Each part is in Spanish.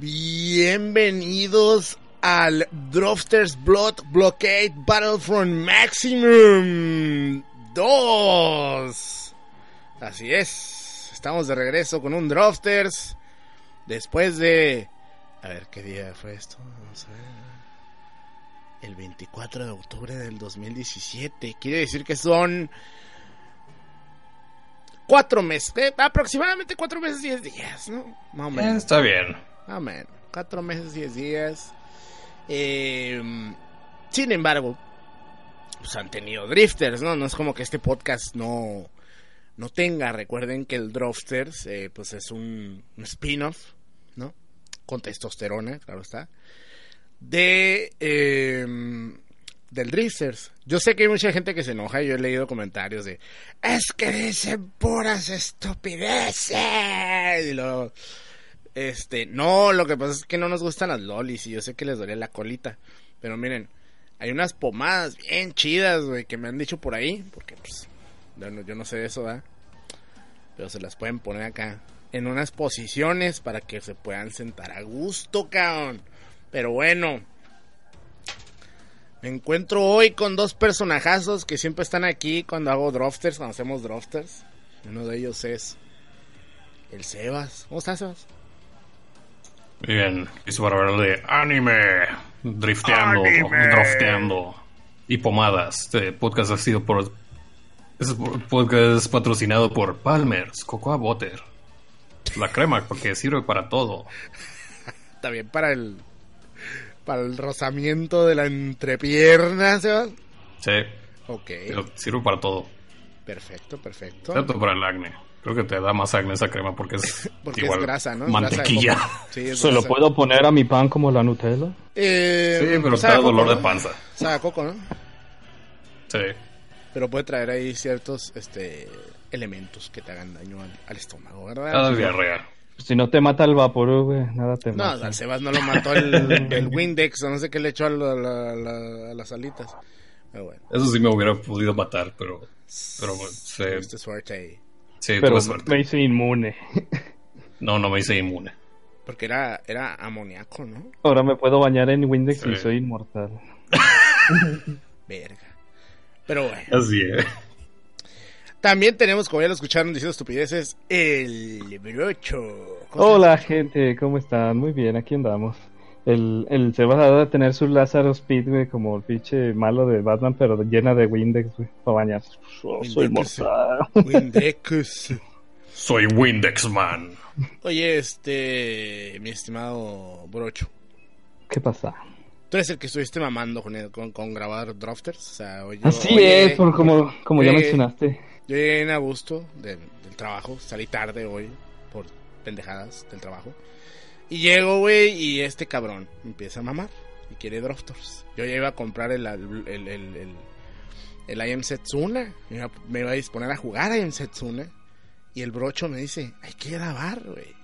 Bienvenidos al Drofters Blood Blockade Battlefront Maximum 2. Así es, estamos de regreso con un Drofters después de... A ver, ¿qué día fue esto? Vamos a ver. El 24 de octubre del 2017. Quiere decir que son... Cuatro meses, eh, aproximadamente cuatro meses, diez días, ¿no? Más o menos. Está bien. Amén. Cuatro meses, diez días. Eh, sin embargo, pues han tenido drifters, ¿no? No es como que este podcast no, no tenga. Recuerden que el Drifters, eh, pues es un, un spin-off, ¿no? Con testosterona, claro está. De. eh, del Drifters. Yo sé que hay mucha gente que se enoja. Yo he leído comentarios de. Es que dicen puras estupideces. Y luego. Este, no, lo que pasa es que no nos gustan las lolis y yo sé que les duele la colita. Pero miren, hay unas pomadas bien chidas, güey, que me han dicho por ahí. Porque, pues, yo no, yo no sé de eso, ¿verdad? Pero se las pueden poner acá. En unas posiciones para que se puedan sentar a gusto, cabrón. Pero bueno. Me encuentro hoy con dos personajazos que siempre están aquí cuando hago drofters, cuando hacemos drofters. Uno de ellos es el Sebas. ¿Cómo estás, Sebas? Bien, hizo para hablar de anime, drifteando, Anime. drofteando y pomadas. Este podcast ha sido por. Este podcast es patrocinado por Palmer's Cocoa Butter. La crema, porque sirve para todo. También para el para el rozamiento de la entrepierna, Sebas. Sí, Ok, pero sirve para todo. perfecto, perfecto. Excepto para el acné. Creo que te da más acné esa crema porque es Porque igual es grasa, ¿no? Mantequilla. Sí, es ¿Se lo puedo poner a mi pan como la Nutella? Eh, Sí, pero coco, dolor ¿no? de panza. Sabe a coco, ¿no? Sí. Pero puede traer ahí ciertos este elementos que te hagan daño al, al estómago, ¿verdad? Cada diarrea. Si no te mata el vapor, güey, nada te No, mata. al Sebas no lo mató el, el Windex o no sé qué le echó a, la- la- la- a las alitas. Pero bueno, Eso sí me hubiera podido matar, pero. Pero bueno, suerte ahí. Sí, Pero me hice inmune. No, no me hice inmune. Porque era, era amoníaco, ¿no? Ahora me puedo bañar en Windex y soy inmortal. Verga. Pero bueno. Así es. También tenemos, como ya lo escucharon diciendo estupideces, el brocho. ¿Cómo Hola, gente, ¿cómo están? Muy bien, aquí andamos. El, el Sebas ha de tener su Lázaro Speed, güey, como el pinche malo de Batman, pero llena de Windex, güey, para bañarse. Oh, soy Windex. inmortal. Windex. Soy Windex Man. Oye, este, mi estimado brocho. ¿Qué pasa? Tú eres el que estuviste mamando con, el- con, con grabar drafters. O sea, oye, Así oye, es, por como, como ya mencionaste. Yo llegué bien a gusto del, del trabajo. Salí tarde hoy por pendejadas del trabajo. Y llego, güey, y este cabrón empieza a mamar y quiere drafters. Yo ya iba a comprar el, el, el, el, el, el I Am Setsuna. Me iba, a disponer a jugar I Am Setsuna. Y el brocho me dice, hay que grabar, güey.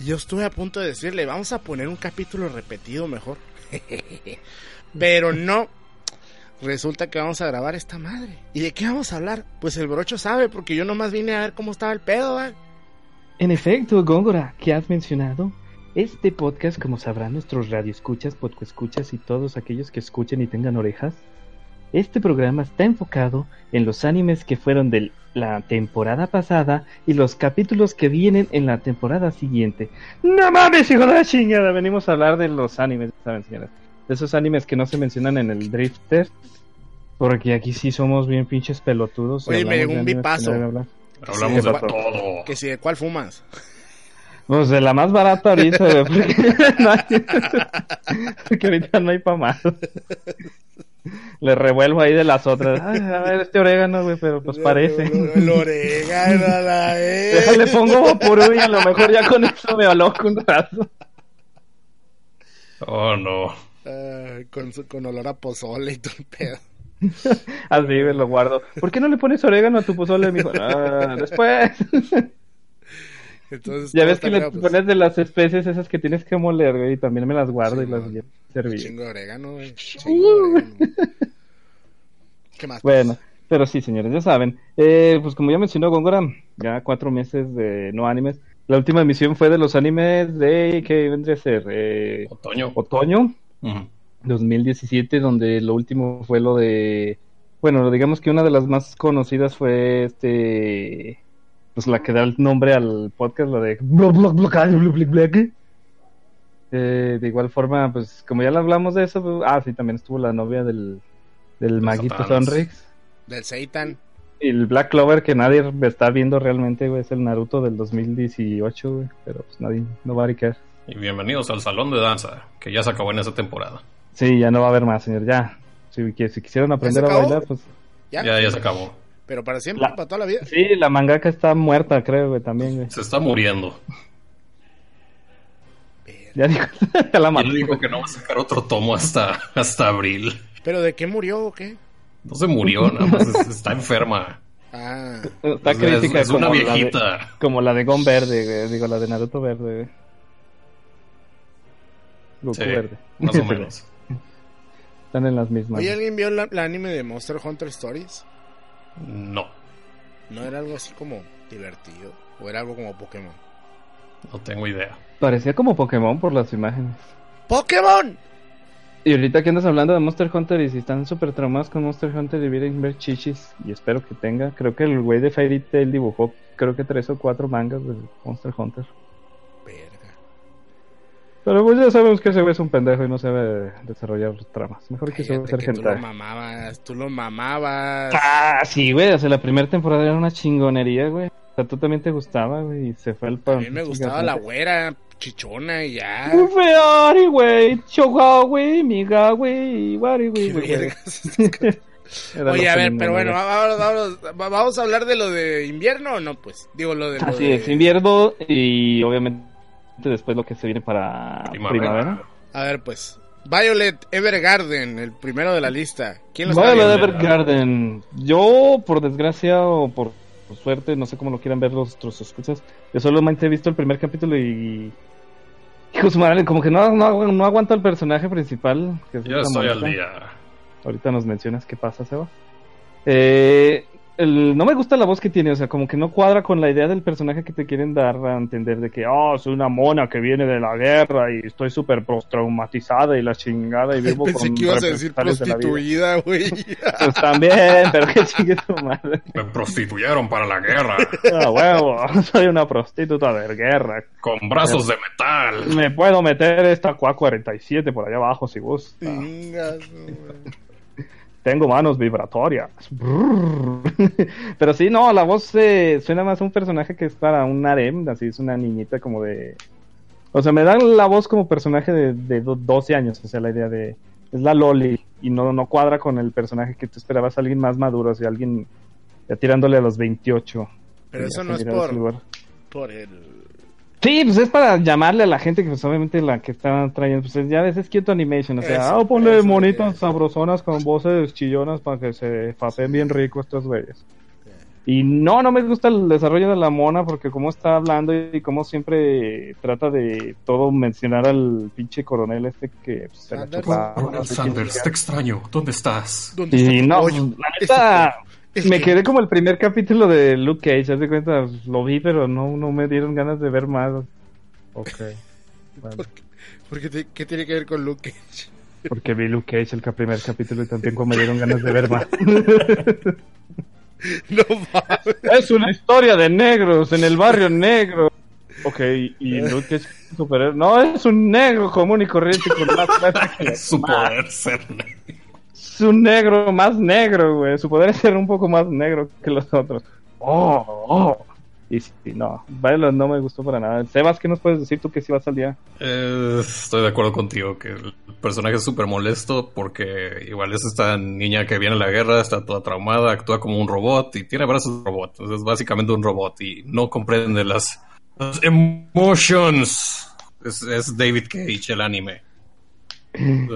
Y yo estuve a punto de decirle, vamos a poner un capítulo repetido mejor. Pero no. Resulta que vamos a grabar esta madre. ¿Y de qué vamos a hablar? Pues el brocho sabe, porque yo nomás vine a ver cómo estaba el pedo, ¿va? En efecto, Góngora, ¿qué has mencionado? Este podcast, como sabrán nuestros radioescuchas, podcoescuchas y todos aquellos que escuchen y tengan orejas, este programa está enfocado en los animes que fueron de la temporada pasada y los capítulos que vienen en la temporada siguiente. ¡No mames, hijo de la chingada! Venimos a hablar de los animes, ¿saben, señoras? De esos animes que no se mencionan en el Drifter, porque aquí sí somos bien pinches pelotudos. Oye, me llegó un bipazo. no. Hablamos de todo. Que si de cuál fumas. Pues de la más barata ahorita, güey, porque, no hay- porque ahorita no hay para más. Le revuelvo ahí de las otras. Ay, a ver, este orégano, güey, pero pues parece. El orégano a la vez. Déjale pongo vaporú y a lo mejor ya con eso me aloco un rato. Oh, no. Con, su- con olor a pozole y todo el pedo. Así me lo guardo. ¿Por qué no le pones orégano a tu pozole, mijo? Ah, después. Entonces, Ya ves que le pues, pones de las especies esas que tienes que moler, güey, y también me las guardo Sí, y las no. servir. Chingo de orégano, güey. Chingo de orégano. ¿Qué más? Bueno, pero sí, señores, ya saben. Eh, pues como ya mencionó Góngora, ya cuatro meses de no animes. La última emisión fue de los animes de, ¿qué vendría a ser? Eh, Otoño. otoño Ujú. 2017, donde lo último fue lo de... Bueno, digamos que una de las más conocidas fue este... Pues la que da el nombre al podcast, la de... Eh, de igual forma, pues como ya le hablamos de eso, pues- ah, sí, también estuvo la novia del, del maguito. Sonrix. Del Seitan. Y el Black Clover que nadie está viendo realmente, güey, es el Naruto del 2018, güey. Pero pues nadie, no va a caer. Y bienvenidos al salón de danza, que ya se acabó en esa temporada. Sí, ya no va a haber más, señor, ya. Si, si quisieran aprender a bailar, pues... ¿Ya? Ya, ya se acabó. Pero para siempre, La- para toda la vida. Sí, la mangaka está muerta, creo, güey, también, güey. Se está muriendo. Ya dijo, ya la Y mató. él dijo que no va a sacar otro tomo hasta, hasta abril. ¿Pero de qué murió o qué? No se murió, nada más es- está enferma. Ah, Está Es- crítica es una como, la de, viejita. como la de Gon Verde, güey. Digo, la de Naruto Verde, güey. Goku Sí, Verde. más o menos. Están en las mismas. Oye, ¿alguien vio la, la anime de Monster Hunter Stories? No, ¿No era algo así como divertido? ¿O era algo como Pokémon? no tengo idea. Parecía como Pokémon por las imágenes. ¡Pokémon! Y ahorita que andas hablando de Monster Hunter y si están súper traumados con Monster Hunter deberían ver chichis y espero que tenga. Creo que el güey de Fairy Tail dibujó creo que tres o cuatro mangas de Monster Hunter. Pero pues ya sabemos que ese güey es un pendejo y no sabe desarrollar tramas. Mejor que se ser que tú lo mamabas, tú lo mamabas. Ah, sí, güey. O sea, la primera temporada era una chingonería, güey. O sea, tú también te gustaba, güey. Y se fue el A pan. mí me gustaba la güera, chichona y ya. Muy feari, güey. Choga, güey. Miga, güey. Wari, güey. Oye, a ver, pero bueno, vamos, vamos, vamos- vamos a hablar de lo de invierno o no, pues. Digo, lo de. lo Así de- es, invierno y obviamente después lo que se viene para Primavera. primavera. A ver, pues. Violet Evergarden, el primero de la lista. ¿Quién lo está Violet? Evergarden. Yo, por desgracia o por, por suerte, no sé cómo lo quieran ver los otros escuchas, yo solamente he visto el primer capítulo y... Hijo su madre, como que no, no, no aguanta el personaje principal. Que es Ya esta estoy al día. Ahorita nos mencionas qué pasa, Seba. Eh, el- no me gusta la voz que tiene, o sea, como que no cuadra con la idea del personaje que te quieren dar a entender de que, oh, soy una mona que viene de la guerra y estoy súper traumatizada y la chingada y vivo Pensé con que ibas a decir prostituida, güey. Pues también, pero que sigue tu madre. Me prostituyeron para la guerra. Ah, huevo, soy una prostituta de guerra. Con brazos de metal. Me puedo meter esta QA 47 por allá abajo si gusta. Tengo manos vibratorias. Pero sí, no, la voz eh, suena más a un personaje que es para un harem, así es una niñita como de O sea, me dan la voz como personaje de, de do- 12 años, o sea, la idea de... Es la Loli y no, no cuadra con el personaje que tú esperabas, alguien más maduro, o sea, alguien ya tirándole a los 28. Pero eso no es por, por el... Sí, pues es para llamarle a la gente que pues obviamente la que está trayendo, pues ya ves, es cute animation, o sea, Eso, ah, ponle monitas que- sabrosonas con voces chillonas para que se fapen bien rico estos güeyes. Y no, no me gusta el desarrollo de la mona porque como está hablando y como siempre trata de todo mencionar al pinche coronel este que pues, se la Sanders. Ronald Sanders, te extraño. ¿Dónde estás? ¿Dónde está Y no, la Este neta, Es me que- quedé como el primer capítulo de Luke Cage, haz de cuenta, lo vi, pero no, no me dieron ganas de ver más. Ok. Bueno, ¿Por qué, te- qué tiene que ver con Luke Cage? porque vi Luke Cage el primer capítulo y tampoco me dieron ganas de ver más. No mames. es una historia de negros en el barrio negro. Ok, y Luke Cage es un superhéroe. No, es un negro común y corriente con más fuerza que Es su poder ser negro. Es un negro más negro, güey. Su poder es ser un poco más negro que los otros. Oh, oh. Y sí, no, Violet no me gustó para nada. Sebas, ¿qué nos puedes decir tú que sí vas al día? Eh, estoy de acuerdo contigo que el personaje es súper molesto porque igual es esta niña que viene a la guerra, está toda traumada, actúa como un robot y tiene brazos de robot. Entonces es básicamente un robot y no comprende las, las emotions. Es, es David Cage, el anime.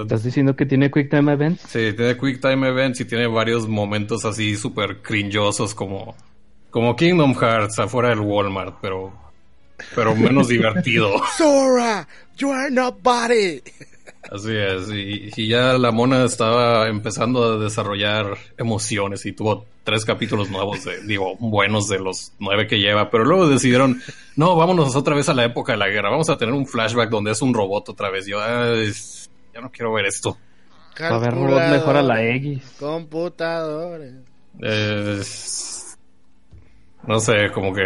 ¿Estás diciendo que tiene Quick Time Events? Sí, tiene Quick Time Events y tiene varios momentos así súper cringosos como, como Kingdom Hearts afuera del Walmart, pero, pero menos divertido. Sora, you are nobody. Así es, y, y ya la mona estaba empezando a desarrollar emociones y tuvo tres capítulos nuevos, de, digo, buenos de los nueve que lleva, pero luego decidieron, no, vámonos otra vez a la época de la guerra, vamos a tener un flashback donde es un robot otra vez. Yo, "Ay, no quiero ver esto. A ver, robot mejor a la X. Computadores. Es- no sé, como que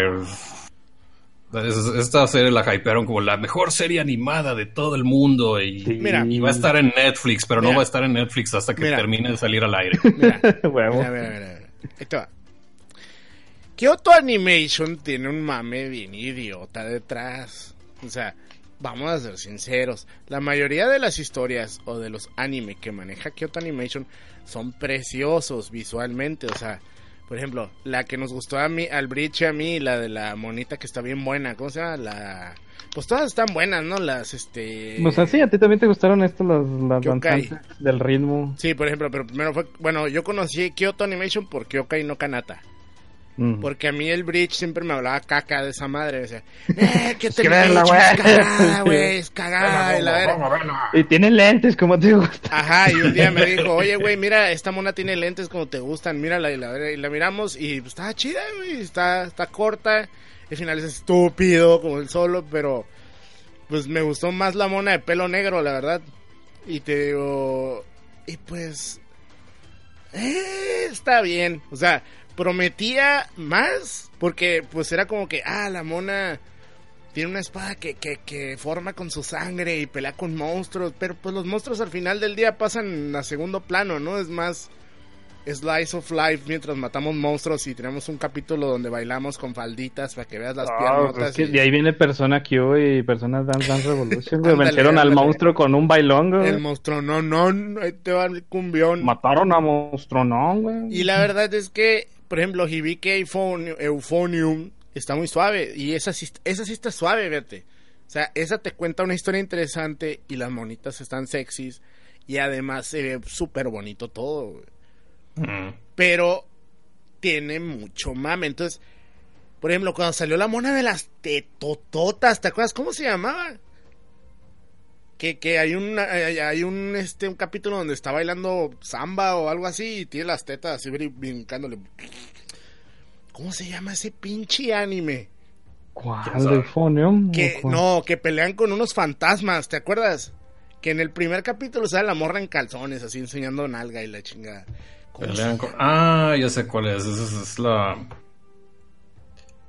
es- esta serie la hypearon como la mejor serie animada de todo el mundo y, Sí. Mira, y va a estar en Netflix, pero no va a estar en Netflix hasta que Mira. termine de salir al aire. Mira, mira, mira, mira, mira. Ahí te va. Kyoto Animation tiene un mame bien idiota detrás. O sea, vamos a ser sinceros. La mayoría de las historias o de los anime que maneja Kyoto Animation son preciosos visualmente. O sea, por ejemplo, la que nos gustó a mí, al Bridge y a mí, la de la monita que está bien buena. ¿Cómo se llama? La. Pues todas están buenas, ¿no? Las, este. O sea, sí, a ti también te gustaron estas las, las Kyokai. danzantes del ritmo. Sí, por ejemplo, pero primero fue. Bueno, yo conocí Kyoto Animation por Kyokai no Kanata. Mm. Porque a mí el Bridge siempre me hablaba caca de esa madre. Sea, eh, que te es güey. cagada, güey, es cagada. y. Y tiene lentes, como te gusta. Ajá, y un día me dijo, oye, güey, mira, esta mona tiene lentes como te gustan, mírala, y la, y la miramos, y pues, está chida, güey, está, está corta, el final es estúpido, como el solo, pero, pues, me gustó más la mona de pelo negro, la verdad, y te digo, y pues, eh, está bien, o sea, prometía más, porque, pues, era como que, ah, la mona tiene una espada que, que, que forma con su sangre y pelea con monstruos, pero pues los monstruos al final del día pasan a segundo plano, ¿no? Es más slice of life mientras matamos monstruos y tenemos un capítulo donde bailamos con falditas para que veas las piernotas. pues es que y- de ahí viene Persona Q y Persona Dance Dance Revolution, güey. Vencieron al monstruo con un bailongo. El güey. monstruo, no, no, ahí te va el cumbión. Mataron a monstruo, no, güey. Y la verdad es que, por ejemplo, Hibike Euphonium, Euphonium está muy suave. Y esa sí, esa sí está suave, vete. O sea, esa te cuenta una historia interesante y las monitas están sexys. Y además se ve súper bonito todo. Mm. Pero tiene mucho mame. Entonces, por ejemplo, cuando salió la mona de las tetototas, ¿te acuerdas cómo se llamaba? Que, que hay un hay, hay un este un capítulo donde está bailando samba o algo así y tiene las tetas así brin- brincándole. ¿Cómo se llama ese pinche anime? ¿Cuál de no, que pelean con unos fantasmas, ¿te acuerdas? Que en el primer capítulo sale la morra en calzones así enseñando nalga y la chingada. ¿Cómo se Pelean con- Ah, ya sé cuál es. Esa es, es la.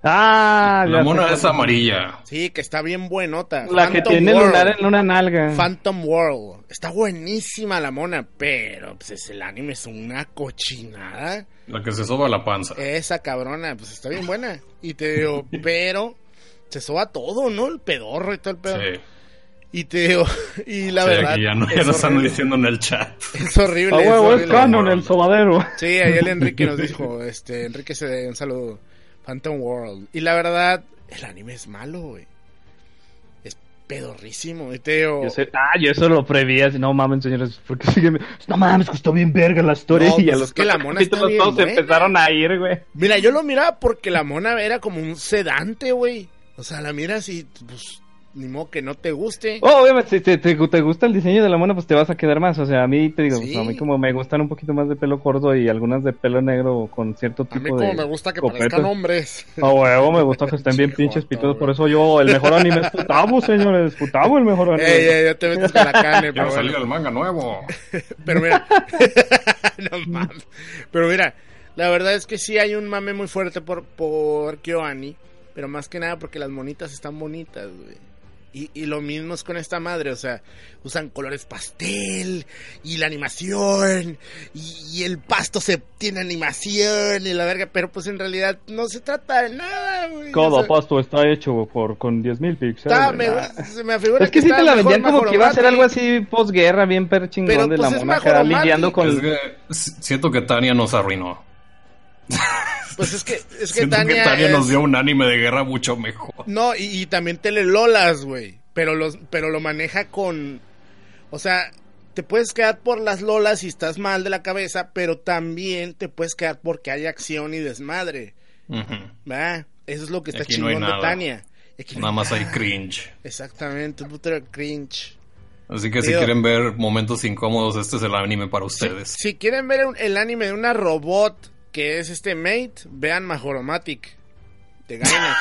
Ah, La mona es amarilla. Sí, que está bien buenota. La que tiene World. lunar en una nalga. Phantom World. Está buenísima la mona, pero pues es- el anime es una cochinada. La que se soba la panza. Esa cabrona, pues está bien buena. Y te digo, pero se soba todo, ¿no? El pedorro y todo el pedo. Sí. Y te digo, y la Sí, verdad. aquí ya, no, ya es nos están horrible. diciendo en el chat. Es horrible. A es huevo, es canon el sobadero. Sí, ahí el Enrique nos dijo, este, Enrique se dé un saludo. Phantom World. Y la verdad, el anime es malo, güey. Es pedorrísimo, y te digo. Yo sé- ah, yo eso lo prevías. No mames, señores, porque sigue. No mames, costó bien verga la historia. No, y a pues los es que la mona está bien todos buena. empezaron a ir, güey. Mira, yo lo miraba porque la mona era como un sedante, güey. O sea, la miras y, pues, ni modo que no te guste. Oh, obviamente, si te, te, te gusta el diseño de la mona, pues te vas a quedar más. O sea, a mí te digo, Sí. pues, a mí como me gustan un poquito más de pelo corto y algunas de pelo negro con cierto A mí tipo como de. me gusta que copetas. parezcan hombres. A huevo, me gusta que estén bien pinches pitudos. güey. Por eso yo, el mejor anime es Futabo, señores. Futabo, el mejor anime. Ey, ey, ya te metes con la carne, pero bueno. el manga nuevo. Pero mira, no mames. Pero mira, la verdad es que sí hay un mame muy fuerte por, por KyoAni, pero más que nada porque las monitas están bonitas, güey. Y, y lo mismo es con esta madre, o sea, usan colores pastel y la animación y, y el pasto se tiene animación y la verga, pero pues en realidad no se trata de nada, güey. O Cada sea, pasto está hecho por con 10.000 píxeles. está- me, se me afigura Es que sí está te la vendían como que iba a ser algo así posguerra, bien per chingón Pero, de pues, la es mona acá Majoromati. lidiando con... Es que siento que Tania nos arruinó. Pues es que, es que Tania, que Tania es- nos dio un anime de guerra mucho mejor. No, y, y también telelolas, güey. Pero los, pero lo maneja con. O sea, te puedes quedar por las lolas si estás mal de la cabeza, pero también te puedes quedar porque hay acción y desmadre. ¿Verdad? Eso es lo que está Aquí no chingón de. Tania. No Nada más hay cringe. Exactamente, un putero de cringe. Así que si quieren ver momentos incómodos, este es el anime para ustedes. Si quieren ver un- el anime de una robot que es este Mate, vean Majoromatic de Gainax.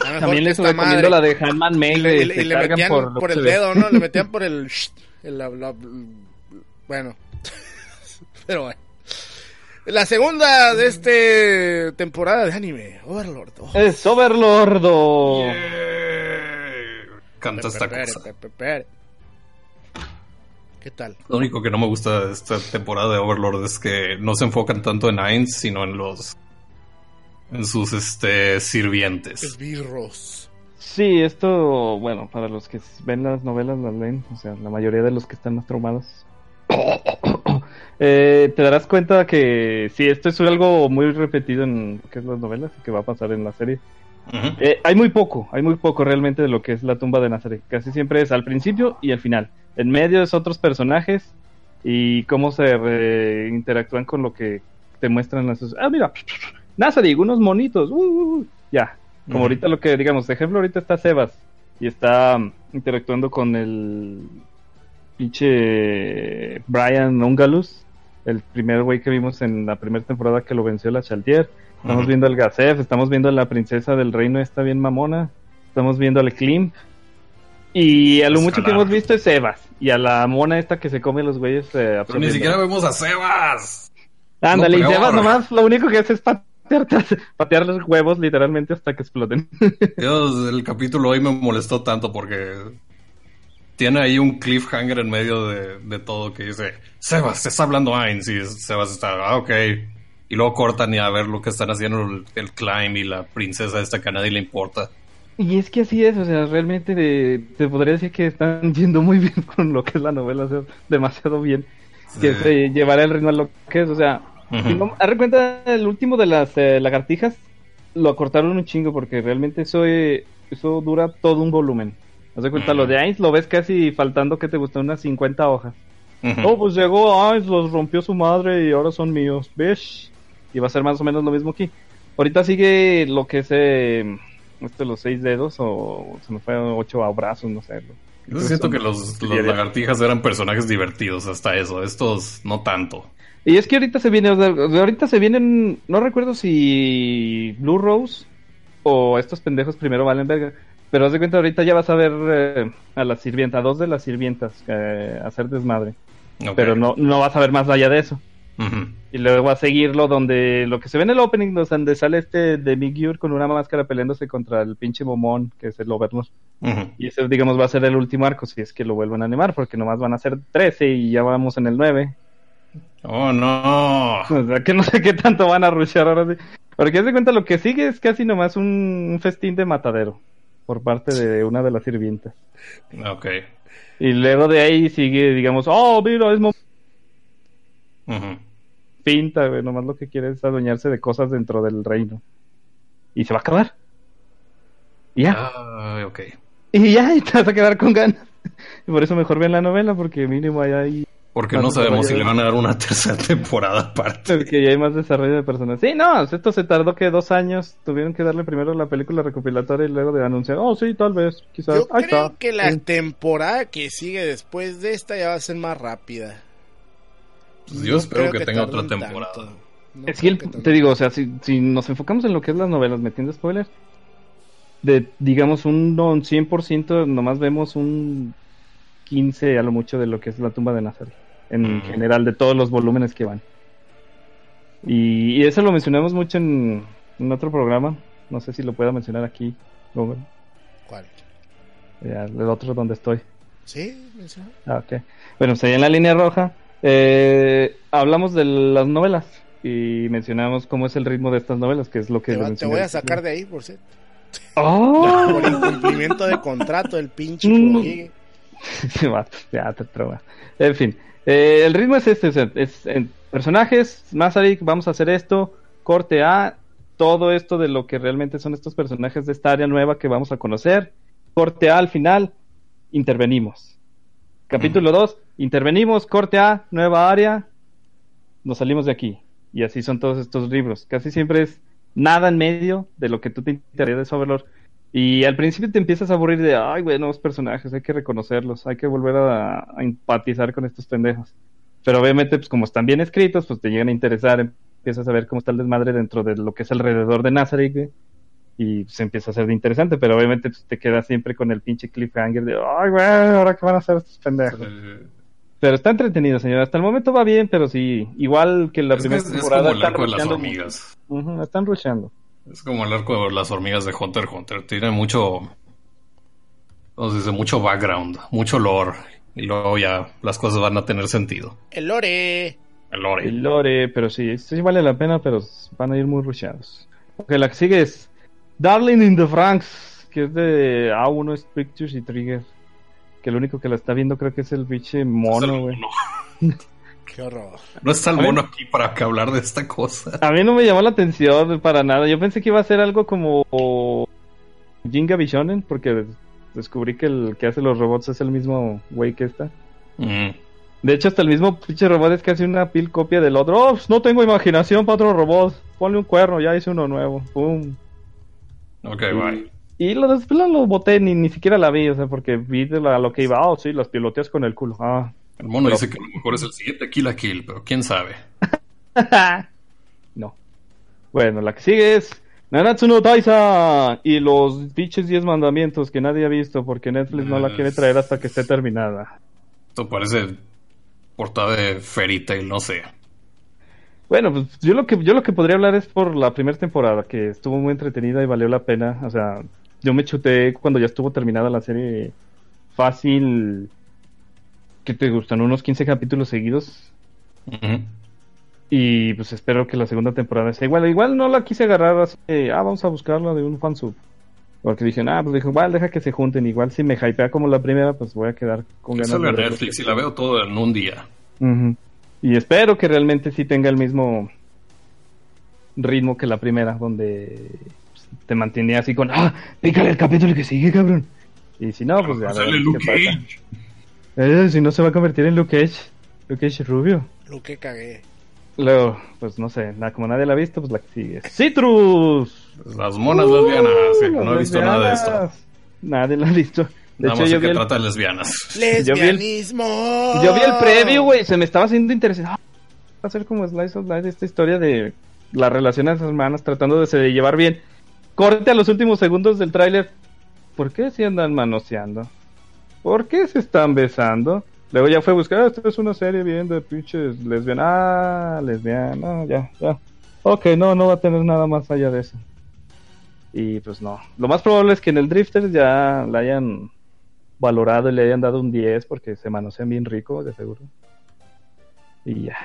También les recomiendo madre. la de Handman Y Mail. le, y le- te y le cargan metían por, el dedo, ¿no? Le metían por el... el la- la- bueno. Pero bueno. La segunda de este temporada de anime, Overlord. Oh, Es Overlordo. Yeah. Canta esta cosa. ¿Qué tal? Lo único que no me gusta de esta temporada de Overlord es que no se enfocan tanto en Ainz, sino en los. en sus este sirvientes. Esbirros. Sí, esto, bueno, para los que ven las novelas, las leen, o sea, la mayoría de los que están más traumados, eh, te darás cuenta que sí, esto es algo muy repetido en lo que es las novelas y que va a pasar en la serie. Eh, hay muy poco, hay muy poco realmente de lo que es la tumba de Nazareth. Casi siempre es al principio y al final. En medio es otros personajes y cómo se interactúan con lo que te muestran las... Ah, mira, Nazareth, unos monitos. uh, uh, uh. Ya, como ahorita lo que digamos, de ejemplo, ahorita está Sebas y está mm, interactuando con el pinche Brian Ungalus, el primer güey que vimos en la primera temporada que lo venció la Chaltier. Estamos viendo al Gazef, estamos viendo a la princesa del reino, está bien mamona. Estamos viendo al Klimp. Y a lo mucho que hemos visto es Sebas. Y a la mona esta que se come los güeyes. eh, Pero ni siquiera vemos a Sebas. Ándale, y Sebas nomás lo único que hace es patear, patear los huevos literalmente hasta que exploten. Dios, el capítulo hoy me molestó tanto porque tiene ahí un cliffhanger en medio de, de todo que dice, Sebas, está hablando Ainz y Sebas está, ah, ok. Y luego cortan y a ver lo que están haciendo el, el climb y la princesa esta que a nadie le importa. Y es que así es, o sea, realmente de- te podría decir que están yendo muy bien con lo que es la novela, o sea, demasiado bien. Que Sí. es eh, llevar el ritmo a lo que es, o sea. Si no, de cuenta, el último de las eh, lagartijas lo acortaron un chingo porque realmente eso, eh, eso dura todo un volumen. Haz de cuenta, Mm. lo de Ainz lo ves casi faltando que te gustó unas 50 hojas. Oh, pues llegó Ainz, los rompió su madre y ahora son míos. ¿Ves? Y va a ser más o menos lo mismo aquí. Ahorita sigue lo que es eh, este, los seis dedos o se me fue ocho brazos, no sé. Yo siento que los, los lagartijas eran personajes divertidos hasta eso, estos no tanto. Y es que ahorita se viene, ahorita se vienen, no recuerdo si Blue Rose o estos pendejos primero valen verga, pero haz de cuenta ahorita ya vas a ver eh, a la sirvienta, a dos de las sirvientas eh, hacer desmadre, pero no, no vas a ver más allá de eso. Y luego va a seguirlo donde lo que se ve en el opening, donde sale este de Migyur con una máscara peleándose contra el pinche momón, que es el Overlord. Y ese, digamos, va a ser el último arco, si es que lo vuelven a animar, porque nomás van a ser 13 y ya vamos en el 9. Oh, no. O sea, que no sé qué tanto van a rushar ahora sí. Porque de cuenta, lo que sigue es casi nomás un, un festín de matadero. por parte de una de las sirvientas. Ok. Y luego de ahí sigue, digamos, oh, mira, es mo- Ujú. Pinta, güey, nomás lo que quiere es adueñarse de cosas dentro del reino. Y se va a acabar. Y ya. Ah, ok. Y ya, y te vas a quedar con ganas. Y por eso mejor ven la novela, porque mínimo hay ahí. Porque no sabemos si le van a dar una tercera temporada aparte. Porque ya hay más desarrollo de personas. Sí, no, esto se tardó que dos años. Tuvieron que darle primero la película recopilatoria y luego de anunciar, oh, sí, tal vez, quizás. Yo Ahí creo está. que la Sí. temporada que sigue después de esta ya va a ser más rápida. Pues yo espero que tenga otra temporada. No Es que, el- te digo, o sea, si, si nos enfocamos en lo que es las novelas, metiendo spoilers, de, digamos, un don 100%, nomás vemos un 15 a lo mucho de lo que es la tumba de Nazareth, en Mm. general, de todos los volúmenes que van. Y, y eso lo mencionamos mucho en, en otro programa, no sé si lo puedo mencionar aquí, Google, ¿Cuál? eh, el otro donde estoy. Sí, menciona. Ah, ok. Bueno, ahí en la línea roja eh, hablamos de las novelas y mencionamos cómo es el ritmo de estas novelas, que es lo que... Te, te voy a sacar de ahí, por cierto. ¡Oh! Por incumplimiento de contrato del pinche Mm. Ya te traba. En fin, eh, el ritmo es este: sea, es, en personajes, Masaryk, vamos a hacer esto, corte A, todo esto de lo que realmente son estos personajes de esta área nueva que vamos a conocer. Corte A al final, intervenimos. Capítulo 2, intervenimos, corte A, nueva área, nos salimos de aquí. Y así son todos estos libros. Casi siempre es nada en medio de lo que tú te interesa de Overlord. Y al principio te empiezas a aburrir de, ay, güey, nuevos personajes, hay que reconocerlos, hay que volver a, empatizar con estos pendejos. Pero obviamente, pues como están bien escritos, pues te llegan a interesar, empiezas a ver cómo está el desmadre dentro de lo que es alrededor de Nazareth, güey, y se empieza a hacer de interesante, pero obviamente pues, te quedas siempre con el pinche cliffhanger de, ay, güey, ahora qué van a hacer estos pendejos. Eh, Pero está entretenido, señor. Hasta el momento va bien, pero sí, igual que la es, que primera es- es temporada. como el están arco de las hormigas. mucho. Ujú, están rushando. Es como el arco de las hormigas de Hunter x Hunter. Tiene mucho. ¿Cómo se dice? Mucho background, mucho lore. Y luego ya las cosas van a tener sentido. El Lore. El lore. El lore, pero sí, sí vale la pena, pero van a ir muy rusheados. Ok, la que sigue es Darling in the Franks, que es de A1 es Pictures y Trigger. Que el único que la está viendo creo que es el el mono, güey. Qué horror. No está el mono aquí para que hablar de esta cosa. A mí no me llamó la atención para nada. Yo pensé que iba a ser algo como Jinga Bishonen, porque descubrí que el que hace los robots es el mismo güey que está. Mm. De hecho, hasta el mismo pinche robot es casi una pil copia del otro. Oh, pues no tengo imaginación para otro robot. Ponle un cuerno, ya hice uno nuevo. Pum. Ok, bye. Y lo después lo boté, ni, ni siquiera la vi, o sea, porque vi de la- lo que iba. Oh, sí, las piloteas con el culo. Ah. El mono Pero- dice que a lo mejor es el siguiente Kill a Kill, pero quién sabe. no. Bueno, la que sigue es Nanatsu no Taisa y los pinches 10 mandamientos que nadie ha visto porque Netflix no la quiere traer hasta que esté terminada. Esto parece portada de Fairy Tail, no sé. Bueno, pues yo lo que yo lo que podría hablar es por la primera temporada que estuvo muy entretenida y valió la pena, o sea, yo me chuté cuando ya estuvo terminada la serie fácil que te gustan unos 15 capítulos seguidos Ujú. y pues espero que la segunda temporada sea igual. Igual no la quise agarrar así, de, ah, vamos a buscarla de un fansub. Porque dije, ah, pues dije, igual deja que se junten. Igual si me hypea como la primera, pues voy a quedar con ganas sale de Netflix y la veo todo en un día. Ujú. Y espero que realmente sí tenga el mismo ritmo que la primera, donde pues, te mantenía así con, ah, pícale el capítulo que sigue, cabrón. Y si no, pues ya Sale veremos Luke. Cage. Eh, si no se va a convertir en Luke Cage. Luke Cage rubio. Que cagué. Luego, pues no sé, nada, como nadie la ha visto, pues la que sigue. ¡Citrus! Las monas lesbianas. sí, Uh, no he visto nada de esto. lesbianas. Nadie la ha visto. De Nada hecho, yo vi, que el, trata de lesbianas. Yo vi el- Lesbianismo. yo vi el preview, güey. Se me estaba haciendo interesante. Ah, va a ser como Slice of Life esta historia de las relaciones hermanas tratando de, se- de llevar bien. Corte a los últimos segundos del tráiler. ¿Por qué se andan manoseando? ¿Por qué se están besando? Luego ya fue a buscar, "Ah, esto es una serie bien de pinches lesbianas. Ah, lesbiana, ya, ya. Ok, no, no va a tener nada más allá de eso. Y pues no. Lo más probable es que en el Drifter ya la hayan valorado y le hayan dado un 10 porque se manosean bien rico, de seguro. Y ya.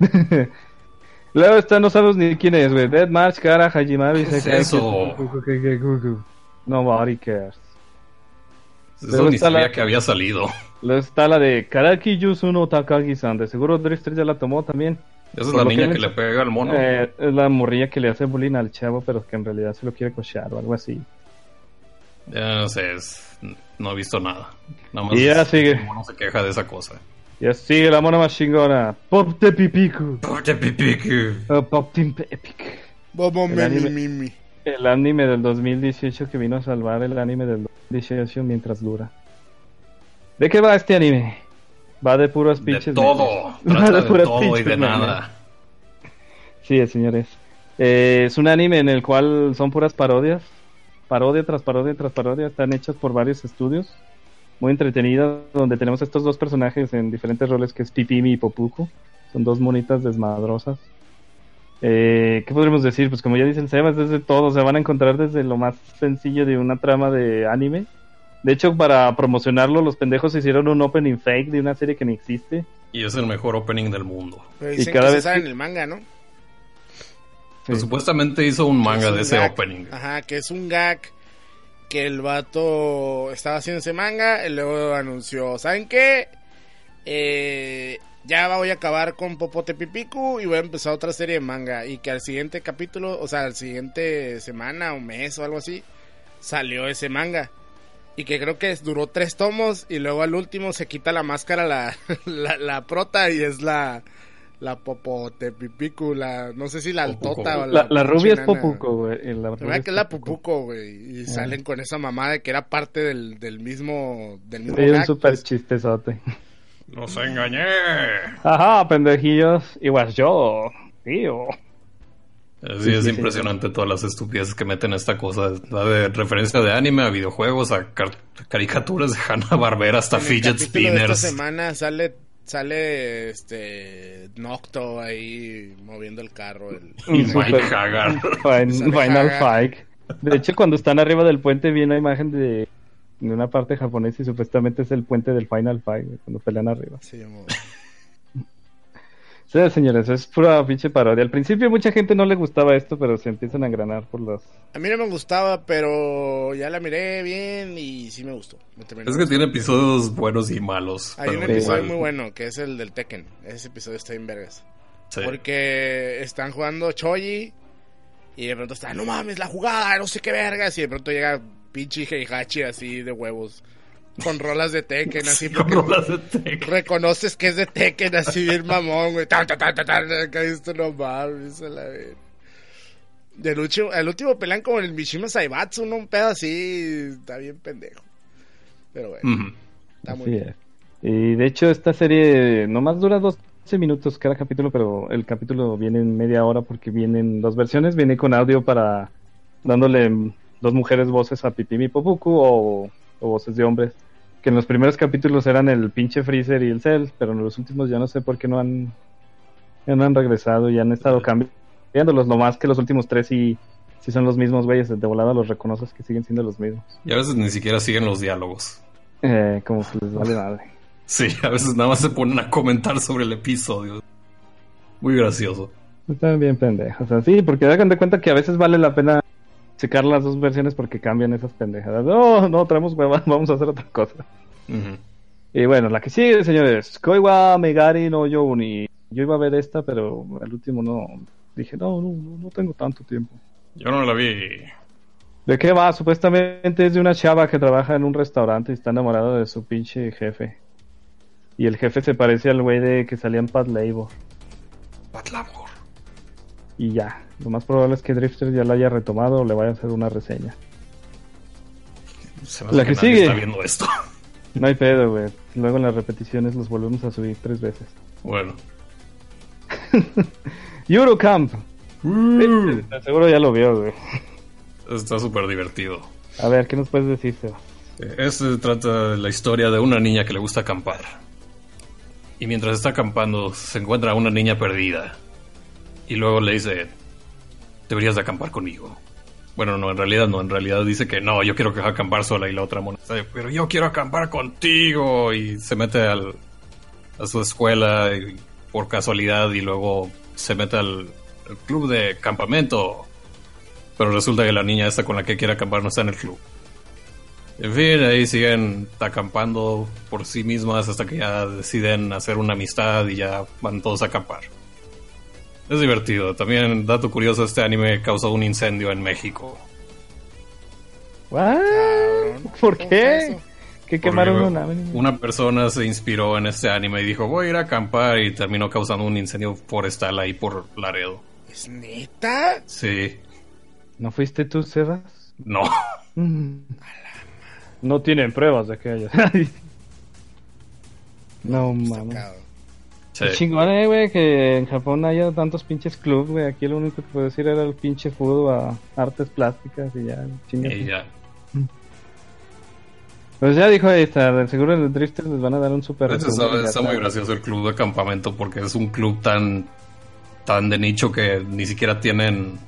Luego está, no sabes ni quién es, güey. Dead March, Kara, Hajimaru y ¿Qué es eso? Nobody cares. Eso ni sabía la- que había salido. Luego está la de Karaki Yusuno Takagi-san. De seguro Drifter ya la tomó también. Esa es Por la que niña han que le pega al mono. Eh, es la morrilla que le hace bullying al chavo, pero que en realidad se lo quiere cochear o algo así. Ya no sé, es- no he visto nada. Nada más Y ya sigue. el mono se queja de esa cosa. Y así la mona más chingona. Pop de Pipiku. Pote pipiku. Uh, Pop Team Epic. Bobo El mimi anime- mimi. El anime del 2018 que vino a salvar el anime del 2018 mientras dura. ¿De qué va este anime? Va de puros De pinches. todo. memes. Va Trata de puros todo y de nada. Sí, señores. Eh, es un anime en el cual son puras parodias. Parodia tras parodia tras parodia. Están hechas por varios estudios. Muy entretenidas. Donde tenemos estos dos personajes en diferentes roles que es Pipimi y Popuku. Son dos monitas desmadrosas. Eh, ¿Qué podríamos decir? Pues como ya dicen Sebas, desde todo. Se van a encontrar desde lo más sencillo de una trama de anime. De hecho, para promocionarlo, los pendejos hicieron un opening fake de una serie que ni existe. Y es el mejor opening del mundo. Pero Y cada que vez se que- en el manga, ¿no? Pues Sí. supuestamente hizo un manga Es un de ese gag. opening. Ajá, que es un gag que el vato estaba haciendo ese manga y luego anunció, ¿saben qué? Eh, ya voy a acabar con Popote Pipiku y voy a empezar otra serie de manga y que al siguiente capítulo, o sea, al siguiente semana o mes o algo así, salió ese manga. Y que creo que duró tres tomos y luego al último se quita la máscara la, la, la prota y es la, la Popote Pipiku, la, no sé si la Popuco. altota o La, la rubia es. Popuco, güey. La Se rubia ve es que es la Popuco. Pupuco, güey. Y salen con esa mamada de que era parte del, del mismo. Del mismo Sí, un pues. chistezote. ¡Los engañé! Ajá, pendejillos. Igual yo, tío. Sí, Sí, es sí, impresionante todas las estupideces que meten a esta cosa. Va de referencia de anime a videojuegos, a car- caricaturas de Hanna Barbera hasta En el fidget capítulo de esta spinners. semana sale. Sale este. Nocto ahí moviendo el carro. El, Mike super- Hagar. Final. Fight. De hecho, cuando están arriba del puente, vi una imagen de, de una parte japonesa y supuestamente es el puente del Final Fight, cuando pelean arriba. se llamó. Sí, señores, es pura pinche parodia. Al principio mucha gente no le gustaba esto, pero se empiezan a engranar por los... A mí no me gustaba, pero ya la miré bien y sí me gustó. Me Es que tiene episodios buenos y malos. Hay un episodio igual. muy bueno que es el del Tekken. Ese episodio está en vergas. Sí. Porque están jugando Choji y de pronto está, no mames, la jugada, no sé qué vergas. Y de pronto llega pinche Heihachi así de huevos. Con rolas de Tekken, así. Con porque rolas de Tekken. reconoces que es de Tekken, así bien mamón, güey. Tan, la. El último, el último pelean como en el Mishima Saibatsu, ¿no? Un pedo así, está bien pendejo. Pero bueno, está muy Así bien. es. Y de hecho esta serie nomás dura 12 minutos cada capítulo, pero el capítulo viene en media hora porque vienen dos versiones. Viene con audio para dándole dos mujeres voces a Pipimi y Popuku o, o voces de hombres. Que en los primeros capítulos eran el pinche Freezer y el Cell, pero en los últimos ya no sé por qué no han, ya no han regresado y han estado cambiándolos. Lo más que los últimos tres sí, sí son los mismos güeyes. De volada los reconoces que siguen siendo los mismos. Y a veces ni siquiera siguen los diálogos. Eh, como que les vale madre. Sí, a veces nada más se ponen a comentar sobre el episodio. Muy gracioso. Están bien pendejos, así, porque hagan de cuenta que a veces vale la pena checar las dos versiones porque cambian esas pendejadas. No, no, traemos hueva, vamos a hacer otra cosa. Y bueno, la que sigue, señores, Koiwa Megari no Youni. Yo iba a ver esta, pero al último no. Dije, no, no, no no tengo tanto tiempo. Yo no la vi. ¿De qué va? Supuestamente es de una chava que trabaja en un restaurante y está enamorada de su pinche jefe. Y el jefe se parece al güey de que salía en Pat Labor. Pat Labor. Y ya, lo más probable es que Drifter ya la haya retomado o le vaya a hacer una reseña. Se La que nadie sigue. está viendo esto. No hay pedo, güey. Luego en las repeticiones los volvemos a subir tres veces. Bueno. Eurocamp. Sí, seguro ya lo vio, güey. Está súper divertido. A ver, ¿qué nos puedes decir, Seba? Este trata de la historia de una niña que le gusta acampar. Y mientras está acampando, se encuentra a una niña perdida. Y luego le dice, deberías de acampar conmigo. Bueno, no, en realidad no, en realidad dice que no, yo quiero acampar sola y la otra mona pero yo quiero acampar contigo. Y se mete al, a su escuela por casualidad y luego se mete al, al club de campamento. Pero resulta que la niña esta con la que quiere acampar no está en el club. En fin, ahí siguen acampando por sí mismas hasta que ya deciden hacer una amistad y ya van todos a acampar. Es divertido. También, dato curioso, este anime causó un incendio en México. ¿What? ¿Por ¿Cómo qué? Que quemaron Porque una. Una persona se inspiró en este anime y dijo, voy a ir a acampar y terminó causando un incendio forestal ahí por Laredo. ¿Es neta? Sí, ¿No fuiste tú, Sebas? no. No tienen pruebas de que haya. no mames. Sí. Chingón, eh, güey, que en Japón haya tantos pinches clubs, güey. Aquí lo único que puedo decir era el pinche fútbol a artes plásticas y ya, chingas. Y ya. Pues ya dijo ahí está, seguro en el Drifter les van a dar un super resumen, ya está muy gracioso el club de campamento porque es un club tan tan de nicho que ni siquiera tienen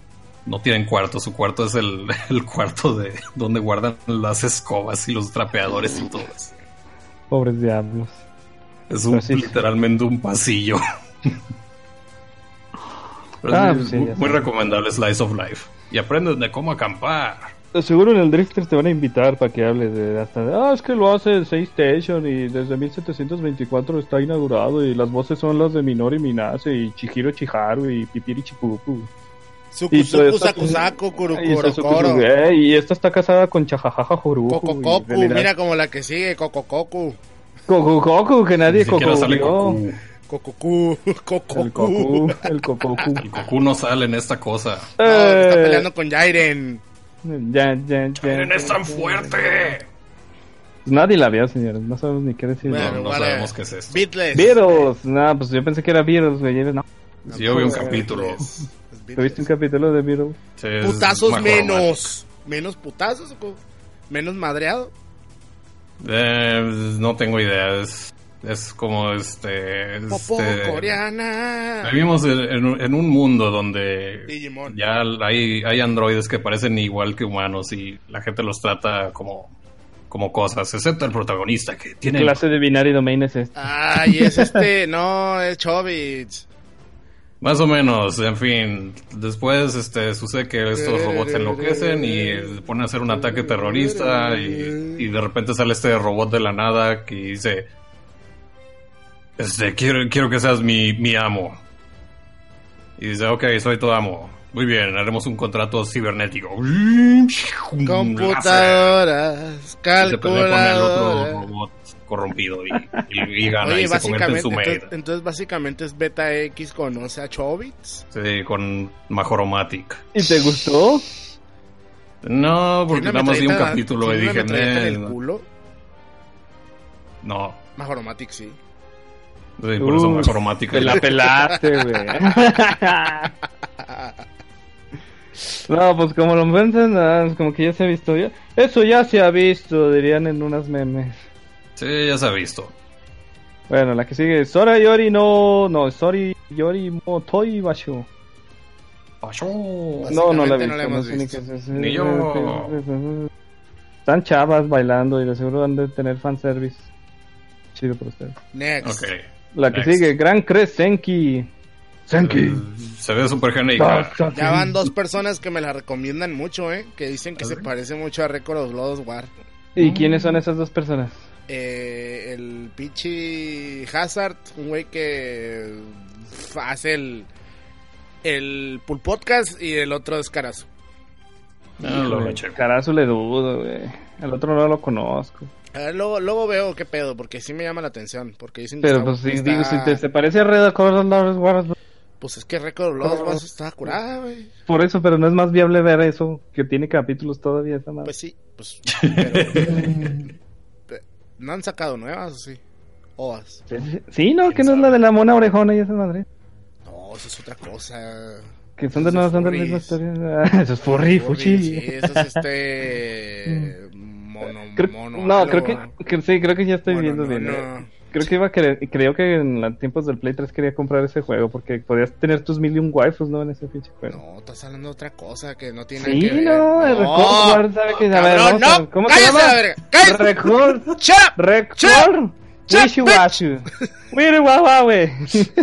no tienen cuarto, su cuarto es el, el cuarto de donde guardan las escobas y los trapeadores y todo eso. Pobres diablos. Es un, Pues sí. literalmente un pasillo. Pero Ah, pues sí, muy, sé. recomendable Slice of Life. Y aprendes de cómo acampar. De Seguro en el Drifter te van a invitar para que hables de hasta de, ah, es que lo hace Say Station y desde 1724 está inaugurado y las voces son las de Minori Minase y Chihiro Chiharu y Pipiri Chipupu. Suku, saku, saku, Y, esta está casada con Chajajaja Joruku. Coco y en Coco, realidad- mira como la que sigue, Coco Coco. Coco Coco, que nadie Ni siquiera Coco sale vio. Goku. Coco Cu, Coco El Cu. Coco, el Coco. El Goku no sale en esta cosa. No, está Eh, peleando con Jairen. Ya, ya, ya. ¡Eren es tan fuerte! Nadie la vio, señores. No sabemos ni qué decir. Bueno, no vale. sabemos qué es esto. Beatles. Beatles. No, pues yo pensé que era Beatles, güey. No. Sí, yo vi un Beatles. capítulo. ¿Tuviste un capítulo de Beatles? Sí, Putazos menos. Menos putazos, menos madreado. Eh, no tengo idea. Es, es como este. Este coreana. Vivimos en, en un- en un mundo donde Digimon. ya hay, hay androides que parecen igual que humanos y la gente los trata como, como cosas, excepto el protagonista que ¿Qué tiene. clase de binary domain es este? Ay, es este, no, es Chobits. Más o menos, en fin. Después este, sucede que estos robots enloquecen y se ponen a hacer un ataque terrorista y, y de repente sale este robot de la nada que dice, este, quiero, quiero que seas mi, mi amo. Y dice, ok, soy tu amo. Muy bien, haremos un contrato cibernético. Computadoras, Y se pelea con el otro calculadoras. robot corrompido y, y- y gana Oye, y se convierte en su maid. entonces, entonces básicamente es Beta X conoce a Chobits. Sí, con Majoromatic. ¿Y te gustó? No, porque ¿Tiene nada más vi un capítulo y dije, metralleta en "Nel, el no". culo? no. Majoromatic, sí. Sí, por eso Majoromatic. Te la pelaste, güey. No, pues como lo piensan, es como que ya se ha visto. Ya. Eso ya se ha visto, dirían en unas memes. Sí, ya se ha visto. Bueno, la que sigue. Sora Yori no. No, Sori Yori Motoi Basho. No, no la he visto. no la No, hemos sé ni visto. yo. Están chavas bailando y de seguro han de tener fanservice. Chido por ustedes. Next. La que Next. sigue, Gran Crest Senki. Senki. Eh, Se ve súper genérica. Ya van dos personas que me la recomiendan mucho, ¿eh? Que dicen que se parece mucho a Record of Lodoss War. ¿Y quiénes son esas dos personas? Eh, el Pichi Hazard, un güey que hace el, el Pool Podcast y el otro es Carazo. Ah, lo. Carazo le dudo, güey. El otro no lo conozco. A ver, luego, luego veo qué pedo, porque sí me llama la atención. Porque dicen que Pero está- pues si está- digo, si te se parece a Red Accord Lawrence Pues es que Record of Lodoss War está curada, güey. por eso, pero no es más viable ver eso, que tiene capítulos todavía esa madre. Pues sí, pues. pero- no han sacado nuevas, ¿o sí? Ovas. Sí, no, que no es la de la mona orejona y esa madre. No, eso es otra cosa. Que son de es son de la misma historia. Ah, Eso es furry, fuchi. Sí, eso es este. mono, Creo- mono. no, creo que, que sí, creo que ya estoy Mono, viendo no, bien. no. Creo que iba a querer, creo que en los tiempos del Play 3 quería comprar ese juego porque podías tener tus million waifus, ¿no? En ese pinche juego. No, estás hablando de otra cosa que no tiene Sí, que ver. no, el Record ¿sabe qué? A ver, cabrón, a no, ¿cómo se llama? la verga, cállese. Record. Record, Wishiwashu. Wawawe.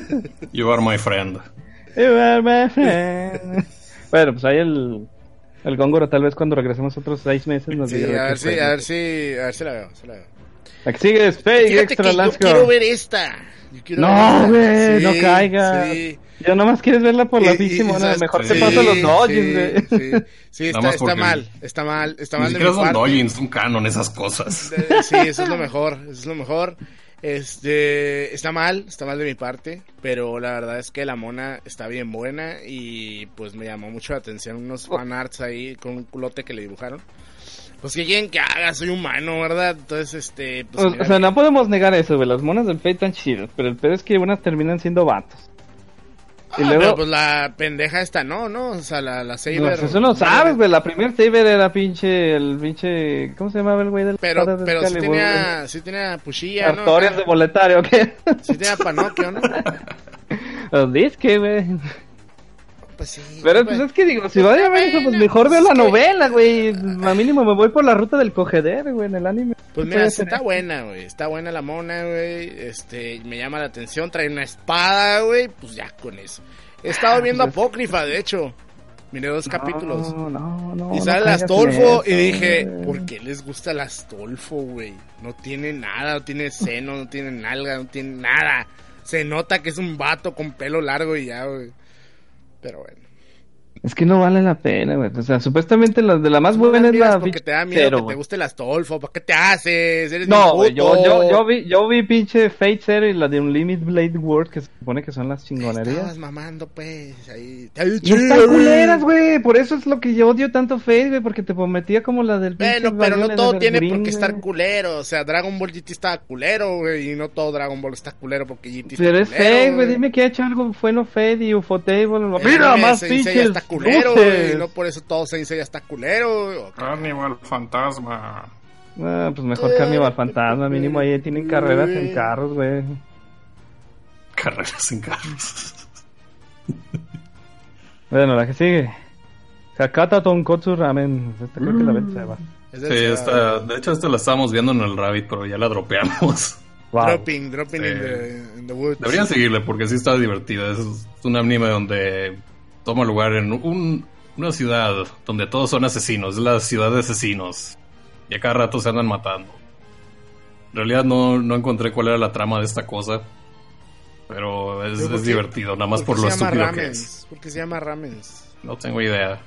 You are my friend. You are my friend. Bueno, pues ahí el El Góngora tal vez cuando regresemos otros seis meses nos Sí, diga a ver si, a ver si, a ver si la veo, si la veo. La que sigue es Fake Fíjate Extra que yo quiero ver esta. Yo quiero No, güey, esta. no caigas. Sí. Ya nomás quieres verla por la pinche mona. Mejor Sí, te paso los Dodgers, sí, güey. Sí, sí, está, más está mal, está mal, está Ni mal de siquiera son. Dojins, son canon esas cosas. Sí, eso es lo mejor, eso es lo mejor. Este, está mal, está mal de mi parte, pero la verdad es que la mona está bien buena y pues me llamó mucho la atención unos fanarts ahí con un culote que le dibujaron. Pues que quieren que haga, soy humano, ¿verdad? Entonces, este, pues O, sea, no podemos negar eso, güey. Las monas del Fate están chidas, pero el pedo es que unas terminan siendo vatos. Y ah, luego- pero pues la pendeja esta no, ¿no? O sea, la, la No, Saber. pues eso no sabes, güey. La primer Saber era pinche. El pinche. ¿Cómo se llamaba el güey del Pero, pero sí tenía, sí tenía pushilla? ¿no? Artorias Acá. de boletario, ¿qué? Sí tenía panocchio, ¿no? Los disque, güey. Pues sí. Pero pues, pues es que digo, si voy a ver eso, pues mejor veo pues la novela, güey. A mínimo me voy por la ruta del cogeder, güey, en el anime. Pues ¿Qué mira, está buena, güey. Está buena la mona, güey. Este, me llama la atención. Trae una espada, güey. Pues ya con eso. He estado viendo Apócrifa, de hecho. Miré dos capítulos. No, no, no. Y no sale el Astolfo y dije, güey. ¿por qué les gusta el Astolfo, güey? No tiene nada, no tiene seno, no tiene nalga, no tiene nada. Se nota que es un vato con pelo largo y ya, güey. Pero bueno. Es que no vale la pena, güey. O sea, supuestamente la de la más No buena es la porque te da miedo cero, que te guste el Astolfo. ¿Para qué te haces? Eres No, güey, yo, yo, yo vi, yo vi pinche Fate Zero y la de Unlimited Blade World que se supone que son las Estabas chingonerías. mamando, pues. Ahí. Y están culeras, güey. Por eso es lo que yo odio tanto Fate, güey, porque te prometía como la del pinche Bueno, pero no todo tiene por qué estar culero. O sea, Dragon Ball GT está culero, güey. Y no todo Dragon Ball está culero porque GT está Pero es Fate, güey. Dime que ha hecho algo bueno Fate y Ufotable. Mira, más pinches culero, güey. No por eso todo Saint Seiya está culero. Animal fantasma. Ah, pues mejor Carnival Fantasma. Mínimo ahí tienen carreras en carros, güey. Carreras en carros. Bueno, la que sigue. Hakata Tonkotsu Ramen. Esta creo que la. Es Sí, esta, de hecho, esta la estábamos viendo en el Rabbit, pero ya la dropeamos. Wow. Dropping, dropping Sí. in, the, in the woods. Deberían seguirle porque sí está divertida. Es un anime donde toma lugar en un- una ciudad donde todos son asesinos. Es la ciudad de asesinos. Y a cada rato se andan matando. En realidad no, no encontré cuál era la trama de esta cosa. Pero es, ¿Pero por es qué- divertido, nada más ¿Por lo se llama estúpido que es. ¿Por qué se llama ramens? No tengo idea.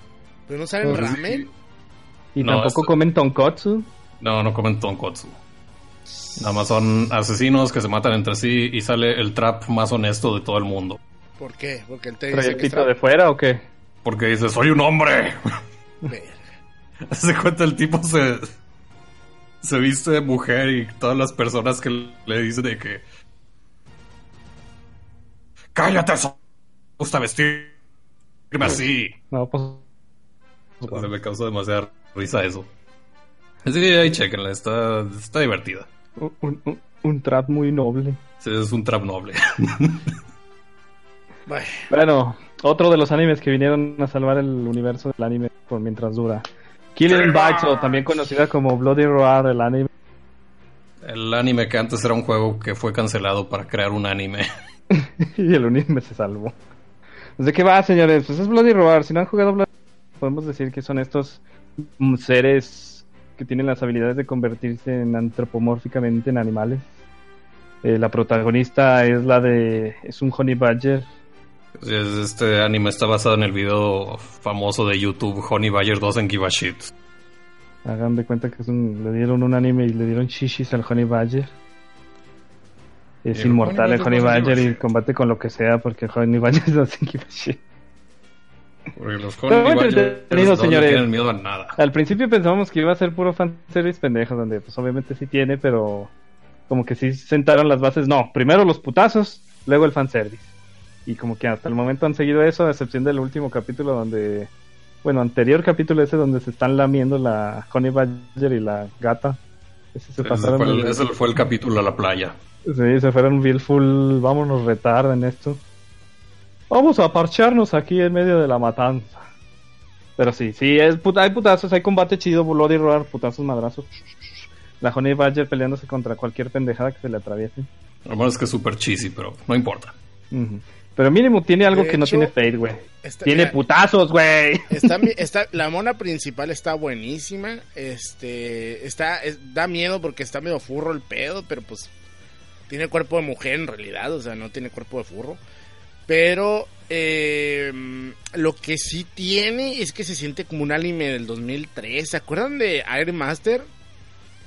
¿Pero no saben Pues, ramen? Y No, tampoco esto- comen Tonkotsu. No, no comen tonkotsu. Nada más son asesinos que se matan entre sí y sale el trap más honesto de todo el mundo. ¿Por qué? Porque él te ¿Trae dice el que pito está... de fuera o qué? Porque dice, soy un hombre. Se cuenta el tipo se se viste de mujer y todas las personas que le dicen de que cállate, eso gusta vestirme así. No, pues. Se me causó demasiada risa eso. Así que ahí chequenla, está, está divertida. Un, un- un trap muy noble. Sí, Es un trap noble. Bueno, Bueno, otro de los animes que vinieron a salvar el universo del anime por mientras dura. Killing Bites, o también conocida como Bloody Roar, el anime. El anime que antes era un juego que fue cancelado para crear un anime. y el anime se salvó. Pues, ¿De qué va, señores? Pues es Bloody Roar. Si no han jugado Bloody Roar, podemos decir que son estos mm, seres que tienen las habilidades de convertirse en antropomórficamente en animales. Eh, la protagonista es la de... es un Honey Badger. Es- Este anime está basado en el video famoso de YouTube Honey Badger 2 en Give a Shit. Hagan de cuenta que es un- le dieron un anime y le dieron shishis al Honey Badger. Es El inmortal Honey el Honey Badger y combate con lo que sea porque el Honey Badger no give a shit. Porque los Honey Badgers no tienen miedo a nada. Al principio pensábamos que iba a ser puro fanservice pendejo, donde pues obviamente sí tiene, pero como que sí sentaron las bases. No, primero los putazos, luego el fanservice. Y como que hasta el momento han seguido eso, a excepción del último capítulo donde... Bueno, anterior capítulo ese donde se están lamiendo la Honey Badger y la gata. Ese se Ese pasaron. fue, el, ese fue el capítulo a la playa. Sí, se fueron bien full, vámonos retarda en esto. Vamos a parcharnos aquí en medio de la matanza. Pero sí, sí, es put- hay putazos, hay combate chido, Bloody Roar, putazos, madrazos. La Honey Badger peleándose contra cualquier pendejada que se le atraviese. Lo malo es que es súper cheesy, pero no importa. Ujú. Pero mínimo tiene algo De que no tiene Fate, güey. Tiene mira, putazos, güey. Está, está, la mona principal está buenísima. Este, está, es- da miedo porque está medio furro el pedo, pero pues tiene cuerpo de mujer en realidad, o sea, no tiene cuerpo de furro. Pero eh, lo que sí tiene es que se siente como un anime del 2003. ¿Se acuerdan de Air Master?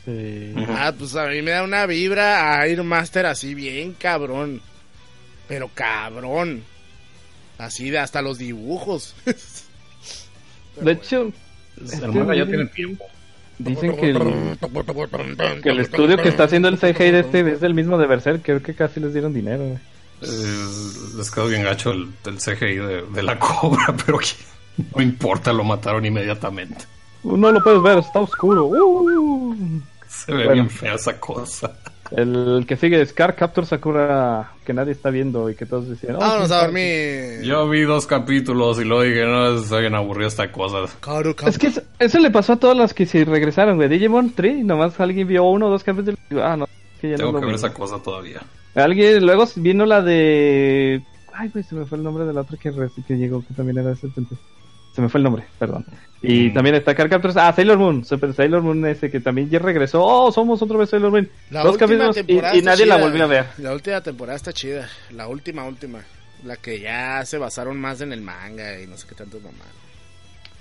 Sí. Ah, pues a mí me da una vibra a Air Master así bien cabrón. Pero cabrón. Así de hasta los dibujos. De hecho, El manga ya tiene tiempo. dicen que el, que el estudio que está haciendo el CGI de este es el mismo de Berserk. Creo que casi les dieron dinero. Eh, les quedó bien gacho el, el CGI de, de la cobra, pero que no importa, lo mataron inmediatamente. No lo puedes ver, está oscuro. Uh. Se ve Bueno. bien fea esa cosa. El que sigue es Car Capture Sakura, que nadie está viendo y que todos decían. Oh, Vamos a dormir. Yo vi dos capítulos y luego dije, no, está bien aburrida esta cosa. Karu, Karu. Es que eso, le pasó a todas las que se regresaron, de Digimon 3. Nomás alguien vio uno o dos capítulos y ah, no. Que ya Tengo que ver esa cosa todavía. Alguien, luego vino la de. Ay, güey, se me fue el nombre de la otra que, que llegó, que también era 70. Se me fue el nombre, perdón. Y Mm. también está Car Captors. Ah, Sailor Moon, Super Sailor Moon ese que también ya regresó. Oh, somos otra vez Sailor Moon. La Dos última capítulos y, temporada y está nadie la volvió a ver. La última temporada está chida. La última, última. La que ya se basaron más en el manga y no sé qué tanto mamá.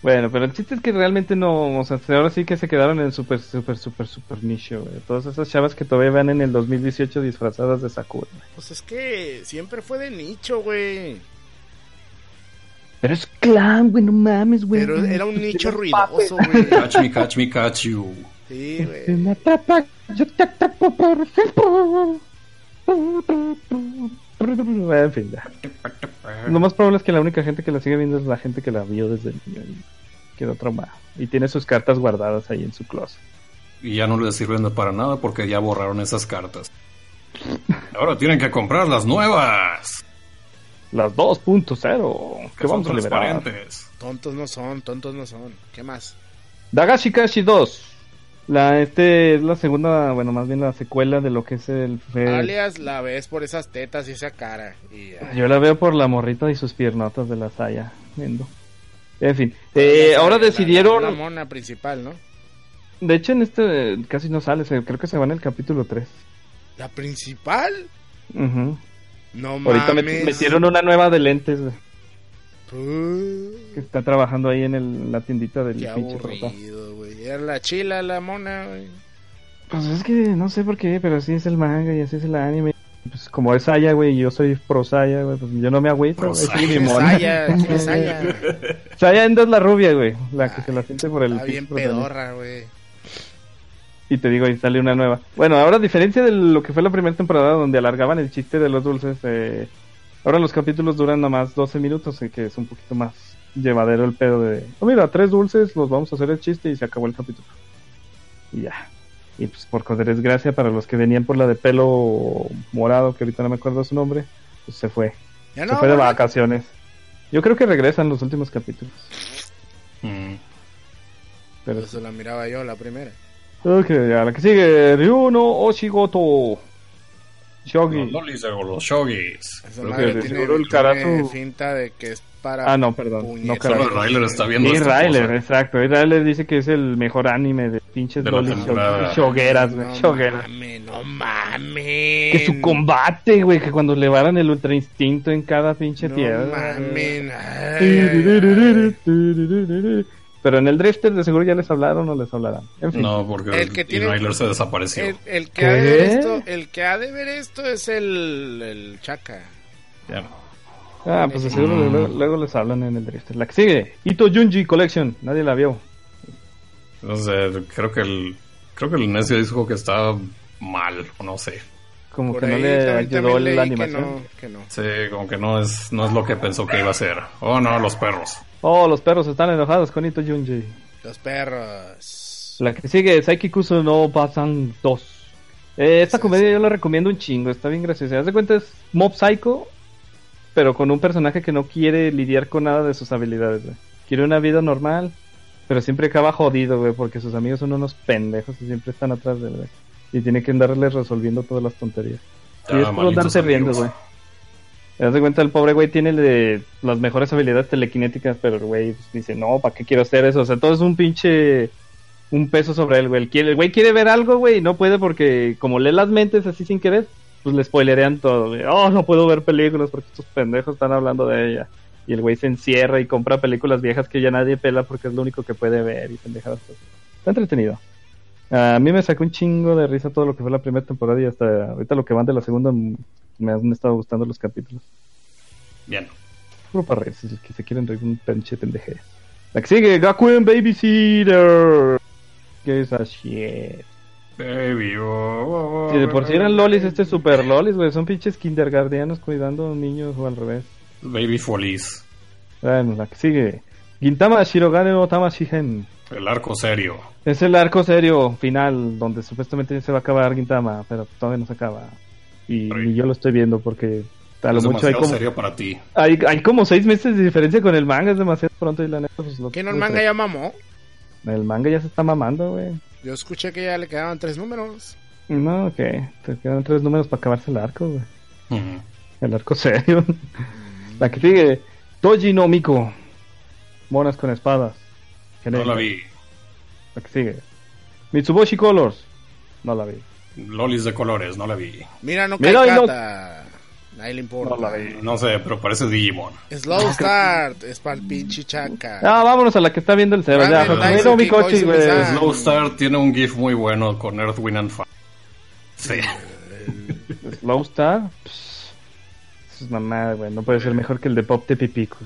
Bueno, pero el chiste es que realmente no. O sea, ahora sí que se quedaron en super, super, super, super nicho, güey. Todas esas chavas que todavía van en el 2018 disfrazadas de Sakura. güey. Pues es que siempre fue de nicho, güey. Pero es clan, güey, no mames, güey. Pero era un nicho Era ruidoso, güey. Catch me, catch me, catch you. Sí, Si güey. me atrapa, yo te atrapo por siempre. En fin, ya. Lo más probable es que la única gente que la sigue viendo es la gente que la vio desde niño y quedó traumada. Y tiene sus cartas guardadas ahí en su closet. Y ya no les sirven para nada porque ya borraron esas cartas. Ahora tienen que comprar las nuevas. Las 2.0 que vamos a liberar. Tontos no son, tontos no son. ¿Qué más? Dagashi Kashi 2. La, este es la segunda, bueno, más bien la secuela de lo que es el... fue- Alias la ves por esas tetas y esa cara. Y. Yo la veo por la morrita y sus piernotas de la saya. Viendo. En fin, eh, La- ahora la- decidieron... La, mona principal, ¿no? De hecho, en este casi no sale, creo que se va en el capítulo 3. ¿La principal? Ujú. No Ahorita mames. met- metieron una nueva de lentes, güey, que está trabajando ahí en el- la tiendita del Qué pinche aburrido, güey. Era la chila, la mona, güey. Pues es que no sé por qué, pero así es el manga y así es el anime. Pues como es Saya, güey, y yo soy pro Saya, güey, pues yo no me agüito, soy mi ¿Quién es mona. Saya? ¿Quién es Saya? Saya Endo es la rubia, güey, la que se la siente por el Está bien pedorra, güey. Y te digo, ahí sale una nueva. Bueno, ahora a diferencia de lo que fue la primera temporada donde alargaban el chiste de los dulces, eh, ahora los capítulos duran nada más 12 minutos, y que es un poquito más llevadero el pedo de, oh mira, tres dulces, los vamos a hacer el chiste y se acabó el capítulo. Y ya. Y pues por desgracia para los que venían por la de pelo morado, que ahorita no me acuerdo su nombre, pues se fue. Ya se no, fue de vacaciones. Yo creo que regresan los últimos capítulos. Mm. Pero Eso la miraba yo, la primera. Ok, ya la que sigue, Ryuno Oshigoto. Shogi. Los lolis o los shogis. Creo que tiene, seguro el Karasu- finta de que es para... Ah, no, perdón. No. Solo. Ryler está viendo Y Ryler, cosa. exacto. Y Ryler dice que es el mejor anime de pinches De lolis shogueras, güey. No shogueras. mames, no mames. Que su combate, güey, que cuando le varan el ultra instinto en cada pinche No tierra. mames. ay, ay, ay. Pero en el Drifter de seguro ya les hablaron o les hablarán. En fin. No, porque El que tiene- se desapareció. El, el que ha de ver esto, el que ha de ver esto es el, el Chaka. Ya. Ah, pues de seguro Mm. luego, luego les hablan en el Drifter. La que sigue, Ito Junji Collection. Nadie la vio. No sé, creo que el creo que el necio dijo que estaba mal, o no sé. Como Por que no le ayudó la que animación. no, que no. Sí, como que no es no es lo que pensó que iba a ser. Oh, no, los perros. Oh, los perros están enojados con Ito Junji. Los perros. La que sigue, Saiki Kuso no Pasan 2. Eh, esta Sí, comedia sí. yo la recomiendo un chingo, está bien graciosa. Haz de cuenta es Mob Psycho, pero con un personaje que no quiere lidiar con nada de sus habilidades, güey. Quiere una vida normal, pero siempre acaba jodido, güey, porque sus amigos son unos pendejos y siempre están atrás de él, güey. Y tiene que andarles resolviendo todas las tonterías. Y Ah, es puro malditos darse riendo, güey. Te das cuenta, el pobre güey tiene de las mejores habilidades telequinéticas, pero el güey dice, no, ¿para qué quiero hacer eso? O sea, todo es un pinche... Un peso sobre él, güey. El, güey quiere ver algo, güey, y no puede porque como lee las mentes así sin querer, pues le spoilerean todo. Oh, no puedo ver películas porque estos pendejos están hablando de ella. Y el güey se encierra y compra películas viejas que ya nadie pela porque es lo único que puede ver y pendejadas. Está entretenido. A mí me sacó un chingo de risa todo lo que fue la primera temporada y hasta ahorita lo que van de la segunda me han estado gustando los capítulos. Bien. Puro para si que se quieren reír un pinche pendeje. La que sigue, Gakuen Babysitter. ¿Qué es shit? Baby, oh, oh, Si de por sí eran lolis, este es super lolis, güey. Son pinches kindergartenos cuidando niños o al revés. Baby Feliz. Bueno, la que sigue. Gintama Shirogane no Tamashigen. El arco serio. Es el arco serio final donde supuestamente se va a acabar Gintama, pero todavía no se acaba. Y, yo lo estoy viendo porque a lo es mucho hay como, serio para ti. hay, hay como seis meses de diferencia con el manga, es demasiado pronto y la neta pues lo ¿Que no el manga ya mamó? El manga ya se está mamando, güey. Yo escuché que ya le quedaban tres números. No, ok. Te quedan tres números para acabarse el arco, güey. El arco serio. la que sigue. Toji no Miko. Monas con espadas. No la vi. La que sigue. Mitsuboshi Colors. No la vi. Lolis de colores, no la vi. Mira, no Mira, no- le importa. No la vi. No sé, pero parece Digimon. Slow Start es para el pinche chaca. Ah, vámonos a la que está viendo el cero. Ya, no Mikochi, güey. Slow Star tiene un GIF muy bueno con Earth, Wind and Fire. Sí. Slow Star. Pss, Eso es mamada, güey. No puede ser mejor que el de Pop de Pipico.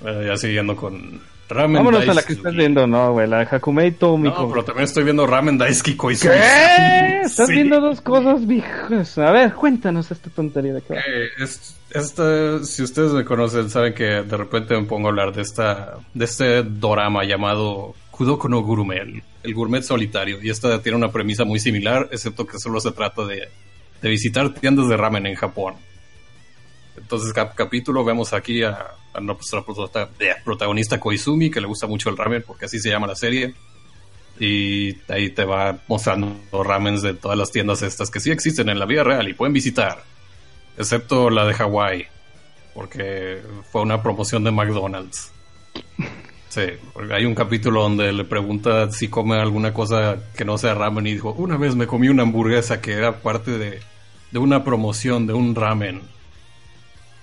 Bueno, ya siguiendo con Ramen Vámonos a la que estás viendo, no, güey. La Hakumei Tomiko. No, pero también estoy viendo Ramen Daisuke Koizumi. ¿Qué? Estás Sí. viendo dos cosas, viejas. A ver, cuéntanos esta tontería de va. Eh, es- esta, si ustedes me conocen, saben que de repente me pongo a hablar de esta, de este dorama llamado Kudoko no Gurume, el, el gourmet solitario. Y esta tiene una premisa muy similar, excepto que solo se trata de, de visitar tiendas de ramen en Japón. Entonces, cap capítulo, vemos aquí a, a nuestra prota- protagonista Koizumi, que le gusta mucho el ramen, porque así se llama la serie. Y ahí te va mostrando ramens de todas las tiendas estas que sí existen en la vida real y pueden visitar. Excepto la de Hawái, porque fue una promoción de McDonald's. Sí, hay un capítulo donde le pregunta si come alguna cosa que no sea ramen y dijo, una vez me comí una hamburguesa que era parte de, de una promoción de un ramen.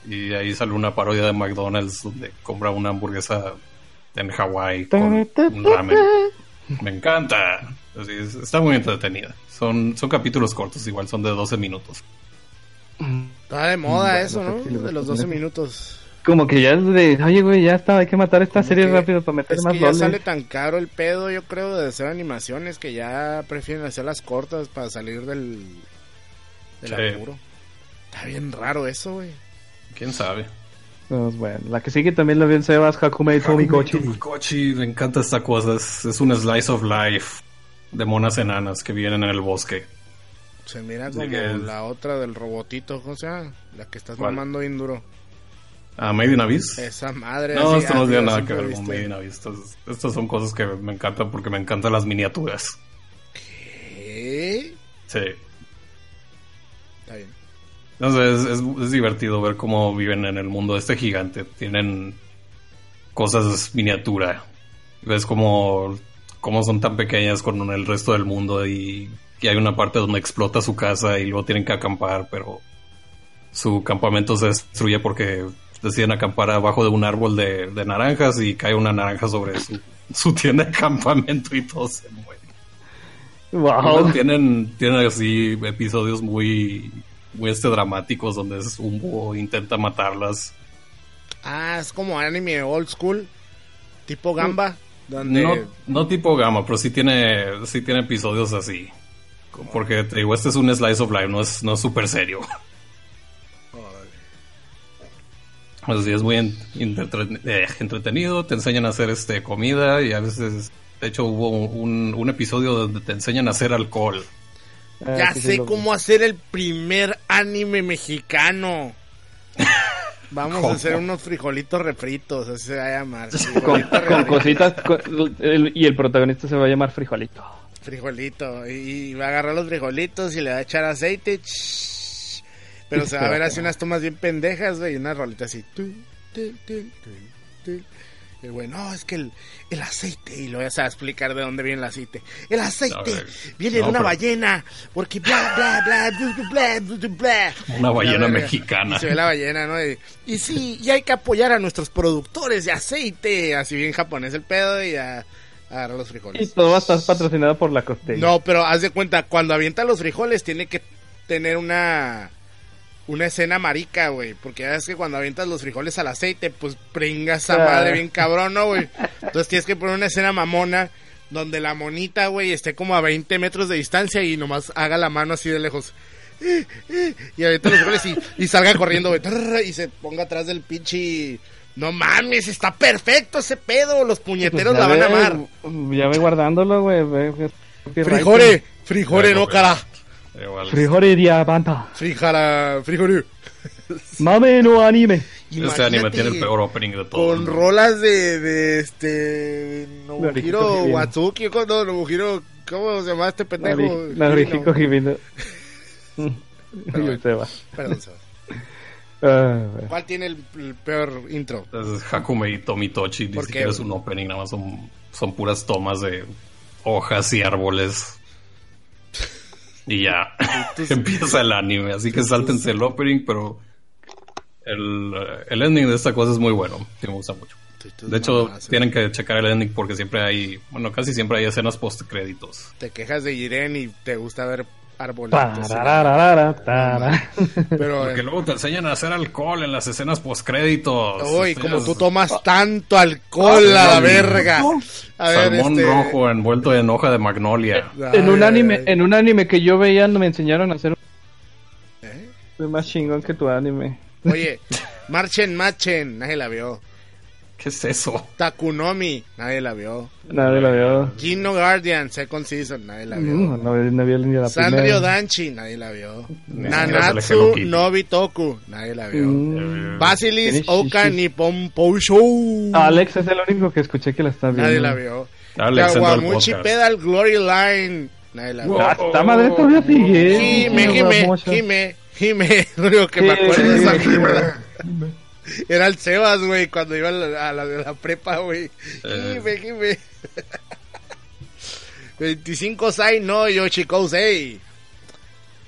Y ahí sale una parodia de McDonald's donde compra una hamburguesa en Hawái con un ramen. Me encanta. Así es, está muy entretenida. Son, son capítulos cortos, igual son de 12 minutos. Está de moda Bueno, eso, ¿no? De los recomiendo. 12 minutos. Como que ya es de, oye, güey, ya está, hay que matar esta Como serie rápido para meter Es más que ya sale tan caro el pedo, yo creo, de hacer animaciones que ya prefieren hacerlas cortas para salir del, del Sí. apuro. Está bien raro eso, güey. ¿Quién sabe? Pues bueno, la que sigue también la vi en Sebas, Hakumei Tomikochi. Kochi, me encanta esta cosa. Es, es un slice of life de monas enanas que vienen en el bosque. Se mira como que la otra del robotito, o sea, la que estás ¿Cuál? mamando bien duro. ¿A Made in Abyss? Esa madre. No, así, esto no ah, tiene nada que ver con. Made in Abyss. Estas, estas son cosas que me encantan porque me encantan las miniaturas. ¿Qué? Sí. Está bien. Entonces es, es- divertido ver cómo viven en el mundo de este gigante. Tienen cosas miniatura. Ves cómo, cómo son tan pequeñas con el resto del mundo y, y hay una parte donde explota su casa y luego tienen que acampar, pero su campamento se destruye porque deciden acampar abajo de un árbol de, de naranjas y cae una naranja sobre su, su tienda de campamento y todos se mueren. Wow. Tienen, tienen así episodios muy, muy este dramáticos donde es un búho intenta matarlas. Ah, es como anime old school, tipo Gamba, donde... No, no tipo gama, pero sí tiene, sí tiene episodios así. Porque te digo, este es un slice of life, no es, no es súper serio. Así es muy eh, entretenido, te enseñan a hacer este comida y a veces, de hecho hubo un, un episodio donde te enseñan a hacer alcohol. Ah, Ya sí, sé cómo hacer el primer anime mexicano. Vamos ¿Cómo? a hacer unos frijolitos refritos, así se va a llamar. Con, cositas, con- el- y el protagonista se va a llamar Frijolito. Frijolito. Y va a agarrar los frijolitos y le va a echar aceite. Pero se va a ver así unas tomas bien pendejas, güey, y una rolita así. tu, tu, tu, tu, tu. Y el güey, no, es que el, el aceite, y lo voy a explicar de dónde viene el aceite. El aceite viene de no, una pero- ballena, porque bla, bla, bla, bla, bla, bla, bla. Una ballena mexicana. Y se ve la ballena, ¿no? Y, y sí, y hay que apoyar a nuestros productores de aceite. Así bien japonés el pedo y a, a agarrar los Y frijoles. todo va a estar patrocinado por la costeña. No, pero haz de cuenta, cuando avienta los frijoles tiene que tener una una escena marica, güey, porque ya ves que cuando avientas los frijoles al aceite, pues pringa esa Ah. madre bien cabrón, ¿no, güey? Entonces tienes que poner una escena mamona donde la monita, güey, esté como a 20 metros de distancia y nomás haga la mano así de lejos. Y avienta los frijoles y, y salga corriendo, güey, y se ponga atrás del pinche... No mames, está perfecto ese pedo, los puñeteros Pues la van a amar. Ya ve guardándolo, güey. Frijole, frijole, no cara. Igual. Frijole diamanta. Frijara, frijole. Mame no anime. Este anime tiene el peor opening de todos. Con rolas de, de este. Nobuhiro. Watsuki, no, Nobuhiro. ¿Cómo se llama este pendejo? Se va. Perdón, Seba. Ah, güey. ¿Cuál tiene el, el peor intro? Es Hakume y Tomitochi, ni ¿Por qué, siquiera es un opening, nada más son, son puras tomas de hojas y árboles. Y ya, empieza el anime, así que sáltense el opening, pero el, el ending de esta cosa es muy bueno, sí me gusta mucho. De hecho, tienen que checar el ending porque siempre hay, bueno, casi siempre hay escenas post créditos. Te quejas de Jiren y te gusta ver arbolitos. Pero. Porque eh, luego te enseñan a hacer alcohol en las escenas post créditos. Uy, como tú tomas tanto alcohol a la verga. A ver, Salmón este. rojo envuelto en hoja de magnolia. En un anime, en un anime que yo veía me enseñaron a hacer un ¿Eh? Soy más chingón que tu anime. Oye, marchen, marchen. Nadie la vio. ¿Qué es eso? Takunomi. Nadie la vio. Nadie lo vio. Gino Guardian, Second Season, nadie la vio. No, no, no vi ni la Sanrio primera. Danchi, nadie la vio. Nanatsu sale Hello Kitty. no Bitoku, nadie la vio. Mm. Basilis Oka. Nippon Pou Show. Alex es el único que escuché que la está viendo. Nadie la vio. Alex Kawamuchi. Pedal Glory Line, nadie la vio. Ah, esta madre todavía sigue. Jime, Jime, Jime, Jime. Lo único que me acuerdo de esa. Era el Sebas, güey, cuando iba a la, a la, a la prepa, güey. Eh. Jime, Jime. 25 Sai no Yoshikousei.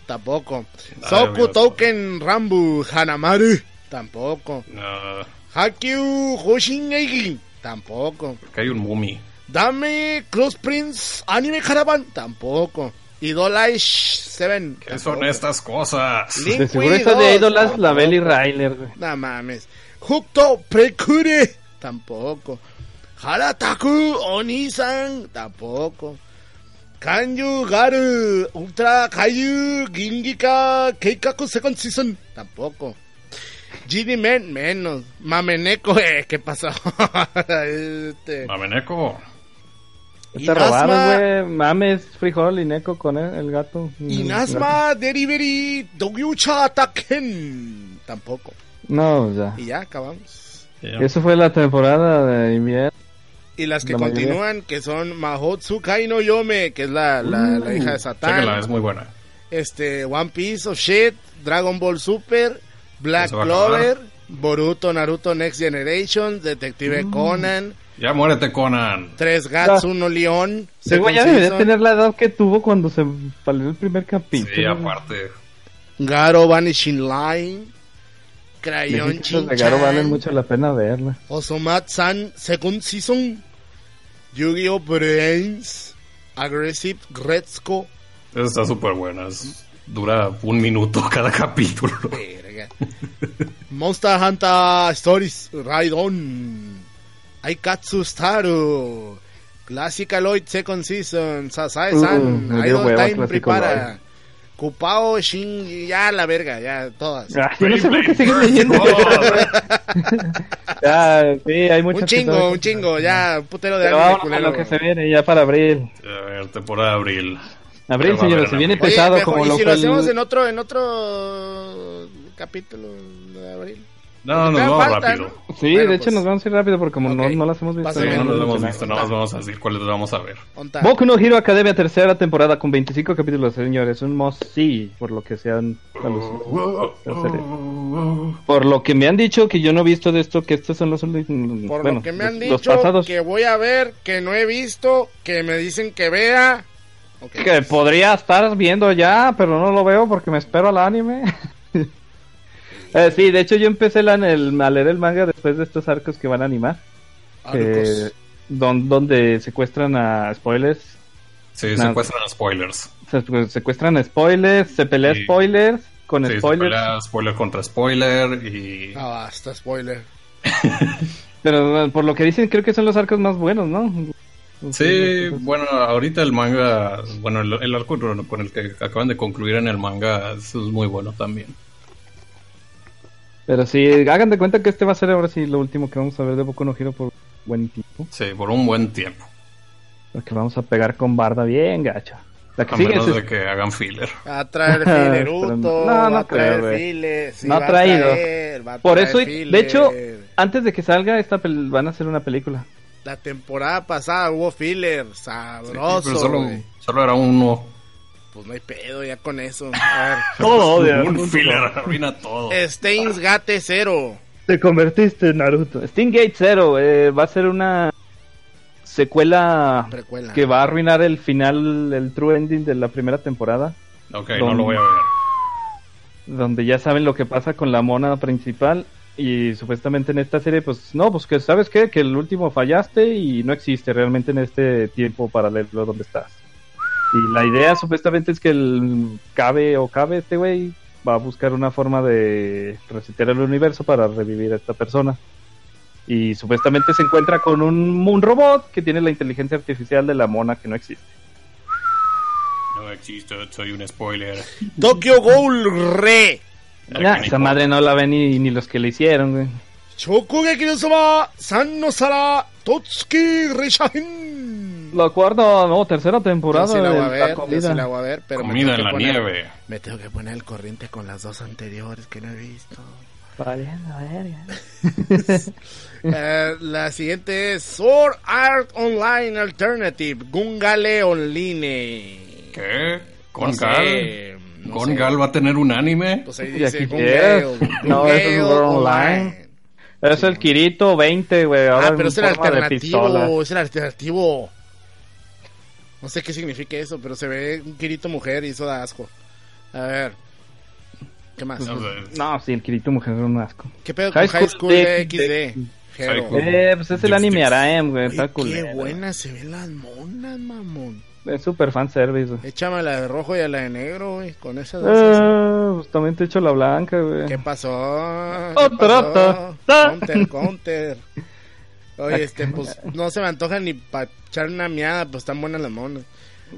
Tampoco. Ay, Soku. Token Rambu Hanamaru. Tampoco. No, Hakyu Hoshin Eigen. Tampoco. que hay un mumi. Dame Cross Prince Anime Caravan. Tampoco. Idolish 7. ¿Qué son estas cosas? Link De seguro esa de 2, ídolas, la. Belly güey. No mames. Hookto Precure. Tampoco. Harataku Onisan. Tampoco. Kanyu Garu Ultra Kaiju Gingika Keikaku Second Season. Tampoco. Genie Man menos. Mameneko, eh, ¿qué pasó? este. Mameneko. Está Inazuma- robado, güey. Mames, frijol y neco con el, el gato. Mm, Inazuma Delivery Dogyucha Taken. Tampoco. No, ya. Y ya acabamos. Ya. Eso fue la temporada de invierno. Y las que La mayoría. continúan, que son Mahotsu Kai no Yome, que es la, la, la hija de Satán. Chéquenla, es muy buena. Este, One Piece of Shit, Dragon Ball Super, Black Clover. Boruto, Naruto Next Generation, Detective Mm. Conan, Ya muérete, Conan. Tres Gats, Uno León, Second ya debería tener la edad que tuvo cuando se salió el primer capítulo. Sí, aparte. Garo Vanishing Line, Crayon de Garo valen mucho la pena verla. Osomat-san Second Season, Yu-Gi-Oh! Brains, Aggressive Gretzko, Esa está súper buena. es- dura un minuto cada capítulo. Verga. Monster Hunter Stories Ride On Aikatsu Staru Classic Aloy Second Season Sasae-san Uh, Idol hueva Time Prepara. Kupao Shin Ya la verga Ya todas Ah, yo no sé por qué sigues leyendo. ya, sí, hay muchas Un que chingo Un chingo Ya un putero de Pero anime culero. lo que se viene ya para abril. A ver, temporada de abril. Abril, haber se viene Oye, pesado mejor, como ¿y lo si lo hacemos en otro En otro Capítulo de abril No, nos vamos falta, rápido. ¿no? Sí, Bueno, de hecho pues, nos vamos a ir rápido porque como no, no las hemos visto. Sí, no no los hemos visto, nada. más vamos a decir cuáles vamos a ver. onta. Boku no Hero Academia, tercera temporada con 25 capítulos, señores. Un must see, por lo que sean Por lo que me han dicho, que yo no he visto de esto, que estos son los últimos. Por bueno, lo que me han los- los dicho, pasados. que voy a ver, que no he visto, que me dicen que vea. Que podría estar viendo ya, pero no lo veo porque me espero al anime. Eh, sí, de hecho yo empecé la- el- a leer el manga después de estos arcos que van a animar. Arcos. eh, don- donde secuestran a spoilers. Sí, secuestran a spoilers. Se- pues, secuestran a spoilers, se pelea Sí. spoilers con Sí, se spoilers. pelea spoiler contra spoiler y... Ah, basta, spoiler. Pero por lo que dicen, creo que son los arcos más buenos, ¿no? Sí, bueno, ahorita el manga, bueno, el, el arco con el que acaban de concluir en el manga es muy bueno también. Pero sí, hagan de cuenta que este va a ser ahora sí lo último que vamos a ver de Boku no Hero por buen tiempo. Sí, por un buen tiempo. Porque vamos a pegar con Barda bien gacha. La que A sigue menos es- de que hagan filler. Va a traer fileruto. No, no va a traer creo, files. sí, No ha va a traído. traer, va a Por traer eso, filler. de hecho, antes de que salga esta pel- van a hacer una película. La temporada pasada hubo filler. Sí, Sabroso. pero solo, solo era uno. Pues no hay pedo ya con eso. A ver. Todo un filler arruina todo. Steins Gate Zero. Te convertiste en Naruto. Stingate Zero eh, va a ser una secuela Precuela. que va a arruinar el final, el true ending de la primera temporada. Ok, no lo voy a ver. donde ya saben lo que pasa con la mona principal y supuestamente en esta serie pues no, pues que sabes qué, que el último fallaste y no existe realmente en este tiempo paralelo donde estás. Y la idea supuestamente es que el cabe o cabe este güey va a buscar una forma de resetear el universo para revivir a esta persona. Y supuestamente se encuentra con un, un robot que tiene la inteligencia artificial de la mona que no existe. No existe, soy un spoiler. Tokyo Ghoul Re. Nah, esa madre no la ven ni, ni los que le hicieron, güey. Shokugeki no. San no Sara. Totsuki Rishahin. La cuarta, no, tercera Yo temporada sí la voy a de la ver, yo comida. sí la voy a ver, pero me Comida tengo en que la poner- nieve. Me tengo que poner al corriente con las dos anteriores que no he visto. Valiendo verga. Eh, la siguiente es Sword Art Online Alternative, Gungale Online. ¿Qué? ¿Con No sé, Gal? no ¿Con sé. Gal va a tener un anime? Pues ahí Y dice aquí Gungale. es. No, eso es Sword Online. Es el Kirito 20, güey. Ahora Ah, pero en es el alternativo, es el alternativo. No sé qué significa eso, pero se ve un Kirito mujer y eso da asco. A ver. ¿Qué más? No sé. No, sí, el Kirito mujer es un asco. ¿Qué pedo High con High School? XD? Hero. High School. Eh, pues es el anime. Araem, güey. Está qué culero. buenas se ven las monas, mamón. Es super fanservice, güey. Échame la de rojo y a la de negro, güey. Con esas dos. Eh, pues también te echo la blanca, güey. ¿Qué pasó? ¿Qué Otra, pasó? Counter, counter. Oye, este, pues no se me antoja ni para echar una miada, pues están buenas las monas.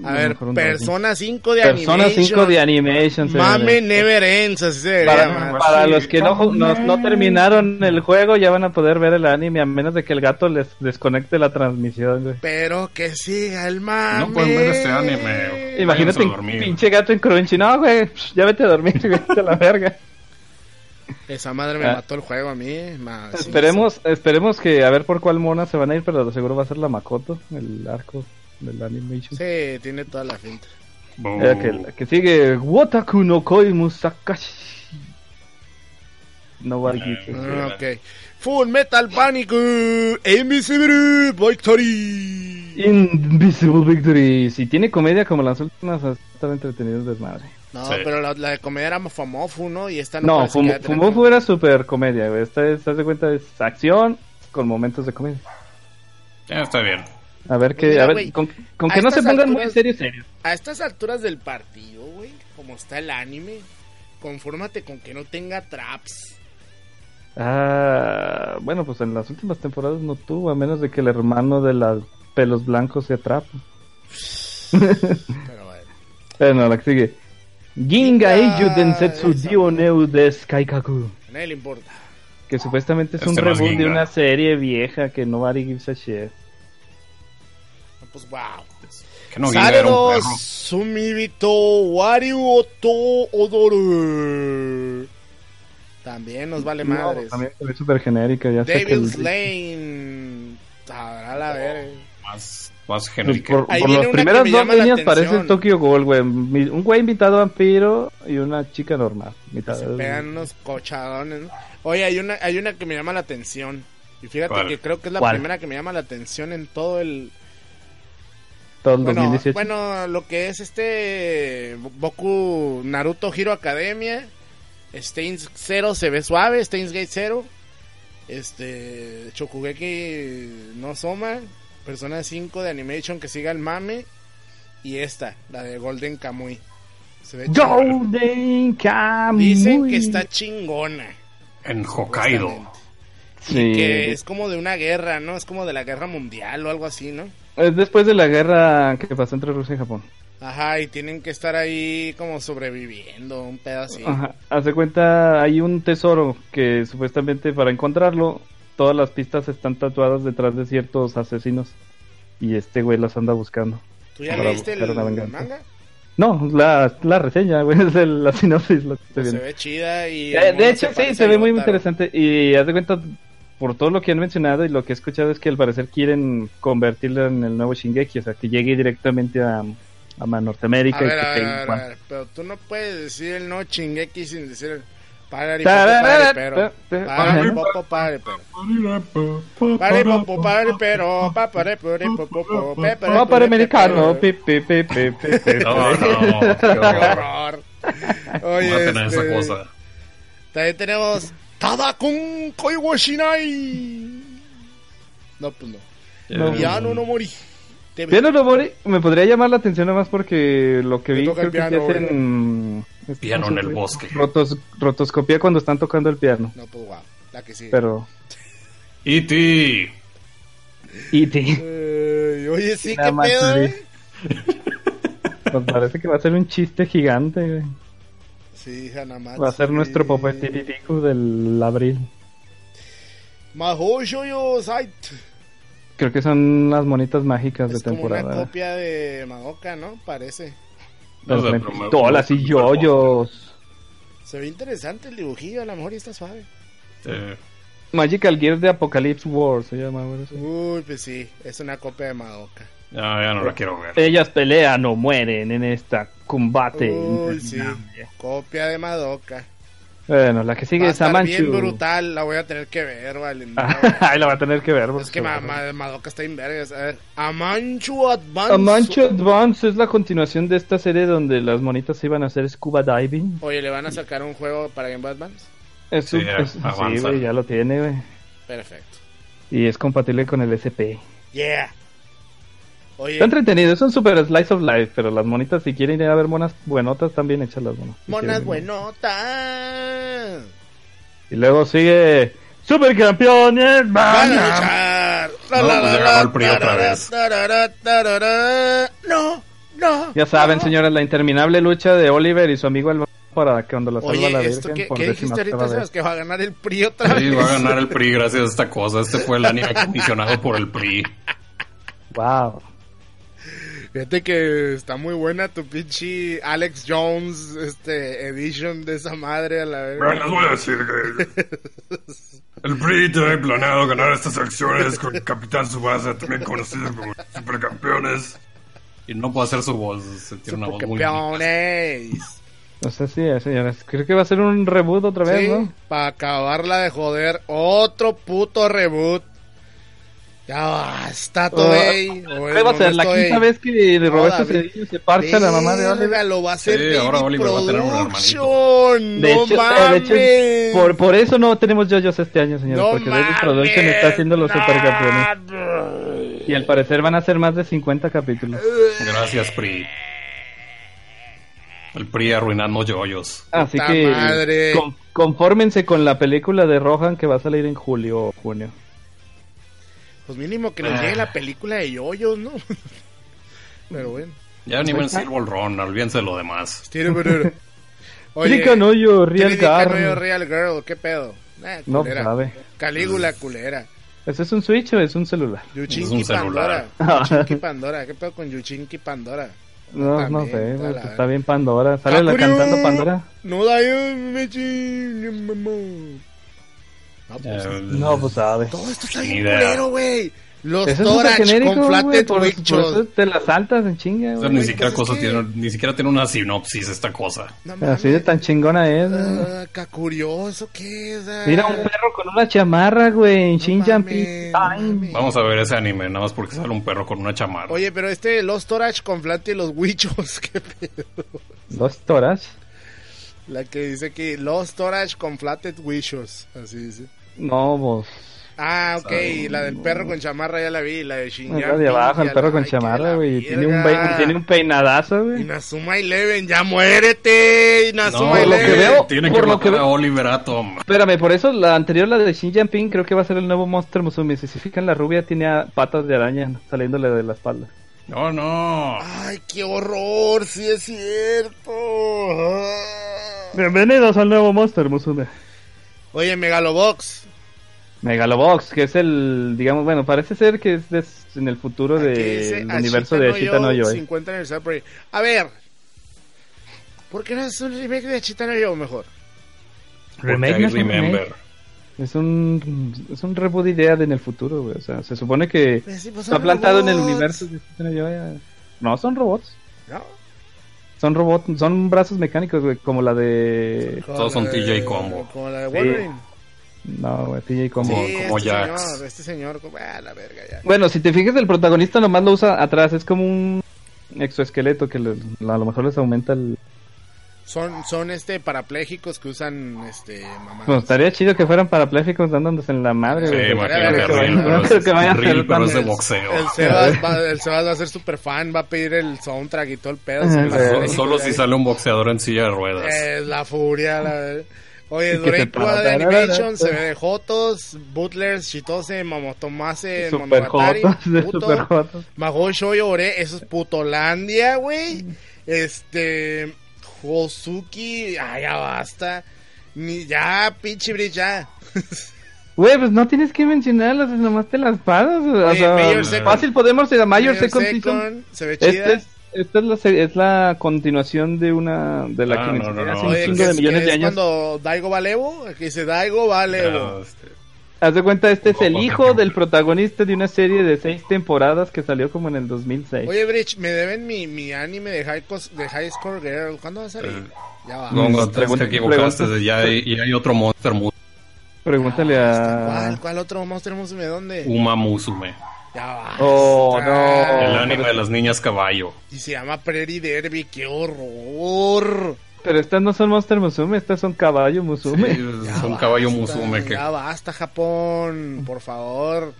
A ver, Persona 5 de Persona Animation. 5 de Animation. Mame. Never Ends, así se Para, para los que no, no, no terminaron el juego, ya van a poder ver el anime, a menos de que el gato les desconecte la transmisión, güey. Pero que siga el mame. No pueden ver este anime. Imagínate un pinche gato en Crunchy. No, güey, ya vete a dormir, vete a la verga. Esa madre me Ah. mató el juego a mí. ma- sí, Esperemos, esperemos que a ver por cuál mona se van a ir, pero seguro va a ser la Makoto, el arco del animation. Sí, tiene toda la finta. Eh, que, sigue, Wataku no Koi Musakashi. Nobody gives a shit. Ah, ok. Full Metal Panic Invisible Victory. Invisible Victory. Si tiene comedia como las últimas, está entretenido desmadre. No, Sí. pero la, la de comedia era Mofamofu, ¿no? Y esta no No, tener Fumofu era super comedia, güey. Esta es, haz de cuenta, es acción con momentos de comedia. Ya está bien. A ver que, mira, a ver, con, con a que no se pongan muy serios, serios. A estas alturas del partido, güey, como está el anime, confórmate con que no tenga traps. Ah, bueno, pues en las últimas temporadas no tuvo, a menos de que el hermano de los pelos blancos se atrapa. Pero bueno. Bueno, la que sigue. Ginga Eiju Densetsu esa Dio Neu des Kaikaku. A nadie le importa. Que supuestamente es un Este reboot de una serie vieja que nobody gives a shit. No, Pues wow. Que no Ginga era un Saludos, perro. Sumibito, Wariu Oto Odoru. También nos vale No, madres. también se ve súper genérica. Ya sé que Devil's el- Lane. Sabrá la ver. Más, más Pues genérica. por, por las primeras me dos líneas parece. Tokyo Ghoul, güey. Un güey invitado vampiro y una chica normal. Mitad Se pegan unos cochadones. ¿no? Oye, hay una, hay una que me llama la atención. Y fíjate ¿Cuál? que creo que es la ¿Cuál? primera que me llama la atención en todo el. todo el Bueno, 2018. bueno, lo que es este. Boku Naruto Hero Academia. Steins 0 se ve suave. Steins Gate 0. Este. Chokugeki no Soma. Persona 5 de Animation que siga el mame. Y esta, la de Golden Kamui. Se ve. Golden Kamuy. Dicen que está chingona. En Hokkaido. Sí. Que es como de una guerra, ¿no? Es como de la guerra mundial o algo así, ¿no? Es después de la guerra que pasó entre Rusia y Japón. Ajá, y tienen que estar ahí como sobreviviendo, un pedo así. Ajá. Haz de cuenta, hay un tesoro que supuestamente para encontrarlo, todas las pistas están tatuadas detrás de ciertos asesinos. Y este güey las anda buscando. ¿Tú ya Para leíste el buscar una venganza. manga? No, la, la reseña, güey, es el- la sinopsis lo que estoy Pues se ve chida y... Eh, de hecho, sí, se ve muy interesante. Y haz de cuenta, por todo lo que han mencionado y lo que he escuchado, es que al parecer quieren convertirlo en el nuevo Shingeki, o sea, que llegue directamente a, a Norteamérica. A y ver, que a ver, pegue a ver, igual. a ver, pero tú no puedes decir el no chingeki sin decir el Tararara, pero ajá. popo padre pero padre popo padre pero papare popo americano. pi, pi, pi, pi, pi. No, no, qué horror. Oye, a esa este, cosa. También tenemos Tadakun Koiwashinai. No, pues no. No. Piano no mori. Piano no Mori me podría llamar la atención nada más porque lo que vi creo que Piano ¿cómo en el bosque. Rotos, rotoscopía cuando están tocando el piano. No, pues wow. La que sigue. Pero E.T. E.T. Ay, oye, sí, Nada qué más pedo, eh. Nos parece que va a ser un chiste gigante. güey. Sí, Hanamatsu. Va a ser nuestro popetitico del abril. Mahou Shoujo Site. Creo que son las monitas mágicas Es de como una temporada. copia de Madoka, ¿no? Parece. No sé, pistolas y yoyos. Se ve interesante el dibujillo, a lo mejor y está suave. Eh, Magical Gear de Apocalypse War se llama. sí. Uy, pues sí, es una copia de Madoka. ya, ya no la quiero ver. Ellas pelean o mueren en esta combate. Uy, sí, copia de Madoka. Bueno, la que sigue Va a es estar bien Amanchu. brutal, la voy a tener que ver, vale. Ahí la va a tener que ver. es que ma- ma- Madoka está en vergas. A ver, Amanchu Advance. Amanchu Advance es la continuación de esta serie donde las monitas iban a hacer scuba diving. Oye, ¿le van a sacar un juego para Game Boy Advance? Es Sí, su- es- sí, güey, ya lo tiene, güey. Perfecto. Y es compatible con el SP. Yeah. Oye, Está entretenido, es un super slice of life, pero las monitas si quieren ir a ver monas buenotas también hechas las monas. si monas buenotas. Y luego sigue Supercampeones Van a van a... luchar. No. No, no. Ya saben, no. señores, la interminable lucha de Oliver y su amigo el para que cuando la salva Oye, la Virgen ¿qué décima dijiste ahorita, vez. Que va a ganar el PRI otra Sí, vez. va a ganar el PRI gracias a esta cosa. Este fue el anime comisionado por el PRI. Wow. Fíjate que está muy buena tu pinche Alex Jones este edition de esa madre a la vez. Bueno, les voy a decir que el PRI tiene planeado ganar estas elecciones con Capitán Subasa, también conocido como Supercampeones. Y no puedo hacer su voz. se Tiene una voz muy. Campeones. No sé si, eh, señores, creo que va a ser un reboot otra vez, Sí, ¿no? para acabarla de joder, otro puto reboot. Ya basta, Toei. ¿Qué Ah, va a ser? La quinta vez que de Roberto. Cedillo se parcha la mamá de Oliver. Lo va a hacer Sí, ahora Oliver va a tener un Production. De no hecho, eh, mames. de hecho por, por eso no tenemos yoyos este año, señores, no porque David Production está haciendo los no. supercampeones. Y al parecer van a ser más de 50 capítulos. Gracias, PRI. El PRI arruinando yoyos. Así Puta que madre. con- confórmense con la película de Rohan que va a salir en julio o junio. Pues mínimo que nos Ah. llegue la película de yoyos, ¿no? Pero bueno. Ya ni en Silver Run, olvídense de lo demás. Oye, Trica Noyo, Real. Noyo, Real Girl, ¿qué pedo? Eh, No sabe. Calígula, culera. ¿Ese es un Switch o es un celular? Yuchinki Es un Pandora. celular. Yuchinki Pandora. ¿Qué pedo con Yuchinki Pandora? No, no sé, está güey, la- pues está bien Pandora. Sale la cantando Pandora. No da yo, No, pues, Eh, No, pues sabe. todo esto está bien culero, güey. Los Eso es Torach con Flathead eso te las saltas en chinga, o sea, güey. ni siquiera pues cosa que- tiene, ni siquiera tiene una sinopsis esta cosa. No Así de mames. tan chingona es. Ah, Kakuriu, ¿eso qué es? Ah, Mira un perro con una chamarra, güey, en no mames. Vamos a ver ese anime, nada más porque sale un perro con una chamarra. Oye, pero este Los Torach con Flathead y los Wichos, qué pedo. Dos toras. La que dice que Los Torach con Flathead Wichos, así dice. No, pues. Ah, ok, la del perro con chamarra ya la vi, la de Shinjan. la de abajo, el perro la- con chamarra, güey. Tiene un, tiene un peinadazo, güey. Inazuma Eleven, ya muérete, no, Inazuma por lo Eleven. que veo- tiene por que lo que a veo- Oliver Atom. Espérame, por eso la anterior, la de Shinjan Ping, creo que va a ser el nuevo Monster Musume. Si se fijan, la rubia tiene patas de araña saliéndole de la espalda. No, no. Ay, qué horror, sí es cierto. Ah. Bienvenidos al nuevo Monster Musume. Oye, Megalobox. Megalobox, que es el, digamos, bueno, parece ser que es des- en el futuro del universo de Ashita no Yoi. 50 aniversario. A ver. ¿Por qué no es un remake de Ashita no Yo mejor? Remake no es un Remember. remake. Es un, es un reboot de idea de en el futuro, güey. O sea, se supone que Pues sí, pues está plantado en el universo de Ashita no eh. No, son robots. ¿No? Son robots, son brazos mecánicos, güey, como la de... Todos son TJ de- Combo. Como la de Wolverine. No, güey, TJ como... Como- sí, como este Jax. señor, este señor, como, ah, la verga ya. Bueno, si te fijas, el protagonista nomás lo usa atrás. Es como un exoesqueleto que le- a lo mejor les aumenta el... Son, son este parapléjicos que usan este mamadas. Bueno, estaría chido que fueran parapléjicos dándose en la madre, Sí, güey. imagínate, que pero que es, de boxeo. El Sebas, va, el Sebas va a ser super fan, va a pedir el soundtrack y todo el pedo. Sí. Solo, si sale un boxeador en silla de ruedas. Es la furia, la verdad. Oye, de para- Animation, se ve de Jotos, Butlers, Shitose, Mamotomase, Super Monogatari, puto. Mahou Shoujo Ore, eso es Putolandia, güey. Este, Hosuki, ah, ya basta. Ni, ya, pinche Bridge, ya. Güey, pues no tienes que mencionarlas, nomás te las paras. O sea, Second. fácil podemos ir a Mayor Mayor Second Season. Second, se ve chida. es, esta es la, se- es la continuación de una de la Ah, que no, no, no. hace un chingo de es, millones de es años. cuando Daigo Valevo, que dice Daigo Valevo. Ah, este, Haz de cuenta, este es el hijo del protagonista de una serie de seis temporadas que salió como en el 2006. Oye, Bridge, me deben mi, mi anime de High, de High Score Girl. ¿Cuándo va a salir? Eh, ya va. No, no, te, equivocaste. Ya hay, y hay otro Monster Musume. Pregúntale Ah, a... ¿Cuál, ¿Cuál otro monstruo Musume? ¿Dónde? Uma Musume. Ya va. Oh, no. El anime de las niñas caballo. Y se llama Prairie Derby. ¡Qué horror! Pero estas no son Monster Musume, estas son Caballo Musume. Sí, basta, caballo Musume que Ya basta, Japón. Por favor.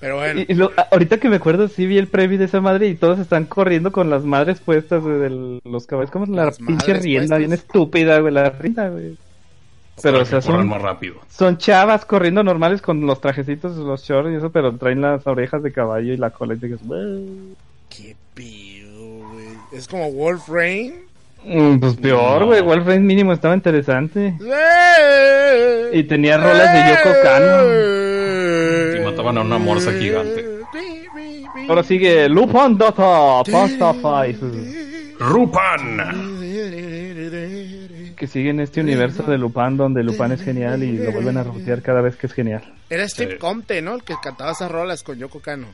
Pero bueno. Y, y lo- ahorita que me acuerdo, sí vi el preview de esa madre y todos están corriendo con las madres puestas de los caballos. Como la pinche rienda, puestas. bien estúpida, güey, la rienda, güey. Pero, o sea, son, más rápido. son chavas corriendo normales con los trajecitos, los shorts y eso, pero traen las orejas de caballo y la cola y te dices, "Wey". Qué pido, güey. Es como Wolf Rain. Mm, Pues peor, No. güey. Wolfram mínimo estaba interesante. Y tenía rolas de Yoko Kano. Y mataban a una morsa gigante. Ahora sigue Lupin Dota Pasta Five. ¡Rupan! Que sigue en este universo de Lupin donde Lupin es genial y lo vuelven a rotear cada vez que es genial. Era Steve Sí. Comte, ¿no? El que cantaba esas rolas con Yoko Kano.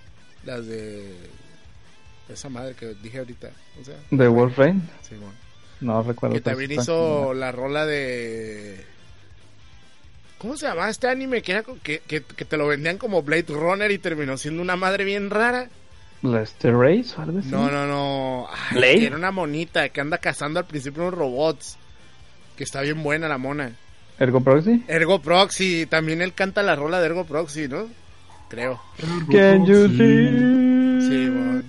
Las de. Esa madre que dije ahorita. O sea, ¿De Wolfram? sí, bueno. No recuerdo. Que también está- hizo la rola de. ¿Cómo se llamaba este anime? Que, era, que, que, que te lo vendían como Blade Runner y terminó siendo una madre bien rara. ¿Lester Race o algo así? No, no, no. Ay, era una monita que anda cazando al principio unos robots. Que está bien buena la mona. ¿Ergo Proxy? Ergo Proxy. También él canta la rola de Ergo Proxy, ¿no? Creo. Can you see? Sí, bueno.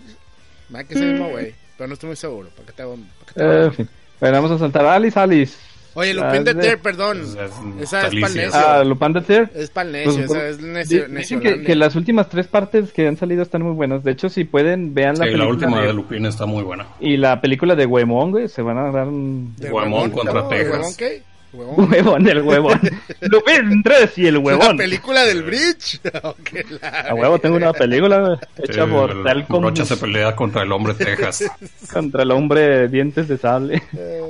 Va que es el mismo güey. Pero no estoy muy seguro. ¿Para qué te hago? para qué te hago? Eh, en fin. Bueno, vamos a saltar a Alice Alice. Oye, la Lupin de de- Ter, perdón. Es- es Esa es Alicia. pa'l necio. Ah, Lupin the Third. Es pa'l Pues, necio, pues, esa es necio, Dicen que, las últimas tres partes que han salido están muy buenas. De hecho, si pueden, vean la Sí, la película última de- de Lupin está muy buena. y la película de Huemón, güey. Se van a dar un... ¿De contra ¿De Texas. Huemón qué? Huevón. Huevón, el huevón. Lo vendrás y el La huevón. película del Bridge. La A huevo, tengo una película hecha El- por el Talcum Brocha se pelea contra el hombre Texas. contra el hombre dientes de sable.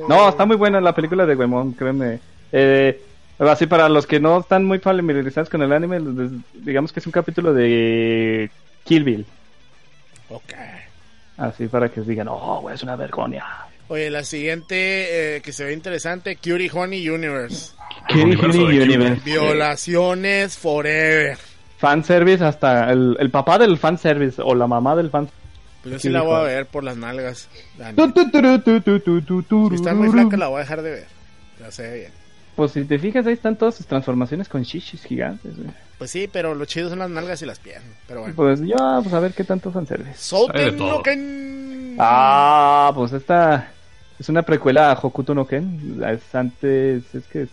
No, está muy buena la película de Huevón, créeme. Eh, así para los que no están muy familiarizados con el anime, les- digamos que es un capítulo de Kill Bill. Ok. Así para que digan, oh, es una vergonia. Oye, la siguiente eh, que se ve interesante, Cutie Honey Universe. Bill Kill Universe. Violaciones Forever. Fanservice hasta el, el papá del fanservice o la mamá del fan. Pues yo sí la voy a ver por las nalgas. Si está muy flaca la voy a dejar de ver. Ya sé bien. Pues si te fijas, ahí están todas sus transformaciones con shishis gigantes. güey. Pues sí, pero lo chido son las nalgas y las piernas. Pero bueno. Pues ya, pues a ver qué tanto fanservice. Souten. Ah, pues esta es una precuela a Hokuto no Ken. Es antes, es que es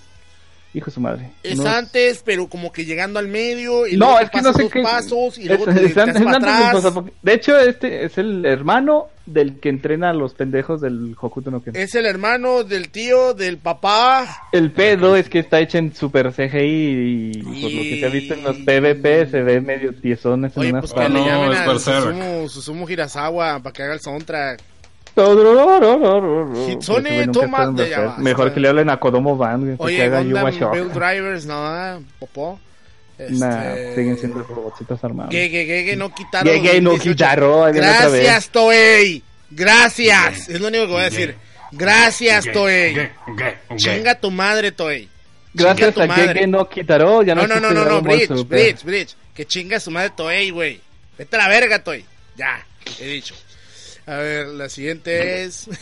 hijo de su madre. Es antes, pero como que llegando al medio y No, luego es te que no sé qué. pasos y es- luego te, es te para De hecho, este es el hermano del que entrena a los pendejos del Hokuto no Ken. Es el hermano del tío, del papá. El pedo es que está hecho en super CGI y por lo que se ha visto en los PvP se ve medio tiezones en Oye, unas pues que le llamen a Susumu Hirasawa para que haga el soundtrack. Hitsune Toma-. Mejor que le hablen a Kodomo Van, que haga. Build Drivers, no, popó. Nah, Este, siguen siendo robotitos armados. Gege, Gege, no quitaron. Gege no 2018. quitaron. Gracias, Toei. Gracias. Es lo único que voy a decir. Gracias, Toei. Chinga tu madre, Toei. Gracias a. Gege no Kitaro, ya no No, no, no, no, Bridge. Bridge, Bridge. Que chinga su madre Toei, güey. Vete a la verga, Toei. Ya, he dicho. A ver, la siguiente es.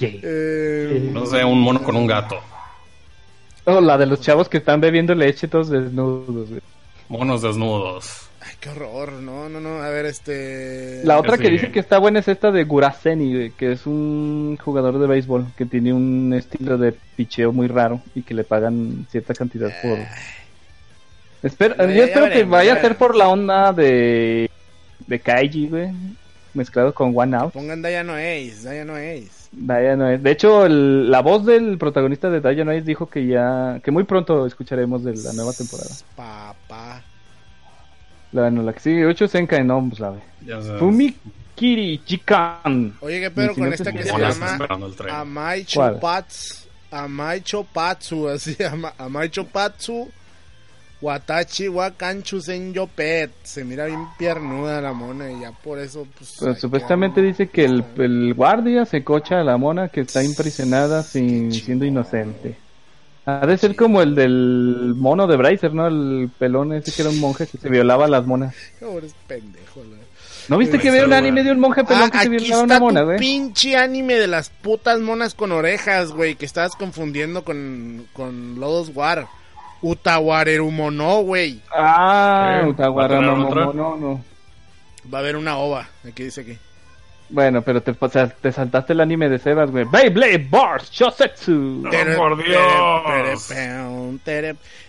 Eh, No sé, un mono con un gato. Oh, la de los chavos que están bebiendo leche todos desnudos, güey. Monos desnudos. Ay, qué horror. No, no, no. A ver, este. La otra que dice que está buena es esta de Guraseni, güey, que es un jugador de béisbol que tiene un estilo de picheo muy raro y que le pagan cierta cantidad por... Espero, Ya, yo ya espero que vaya ya a ser por la onda de, de Kaiji, güey, mezclado con One Out. Pongan Dayano Ace, Dayano Ace. Dayano Ace. De hecho, el- la voz del protagonista de Dayano Ace dijo que ya, que muy pronto escucharemos de la nueva temporada. Papá. La, no, la que sigue, 8 Senkai, no, pues la ve. Ya sabes. Fumikiri Chikan. Oye, ¿qué pedo con esta que se llama. Amai. Chopatsu? Amai Chopatsu, así ama, Amai Chopatsu. Watachi Pet. Se mira bien piernuda la mona y ya por eso, pues. Pues, supuestamente dice que el, el guardia se cocha a la mona que está impresionada sin siendo inocente. Ha de ser como el del mono de Bracer, ¿no? El pelón ese que era un monje que se violaba a las monas. Pobre pendejo, la- ¿No viste que había un anime de un monje pelón Ah, que se violaba a una mona, güey? pinche anime de las putas monas con orejas, güey, que estabas confundiendo con, con Lodos War. Utawarerumono, güey. Ah, ¿Qué? Utaguara, ¿Va a tener no. Va a haber una ova, aquí dice aquí. Bueno, pero te, o sea, te saltaste el anime de Sebas, güey. Beyblade Bars Shosetsu. No, por Dios.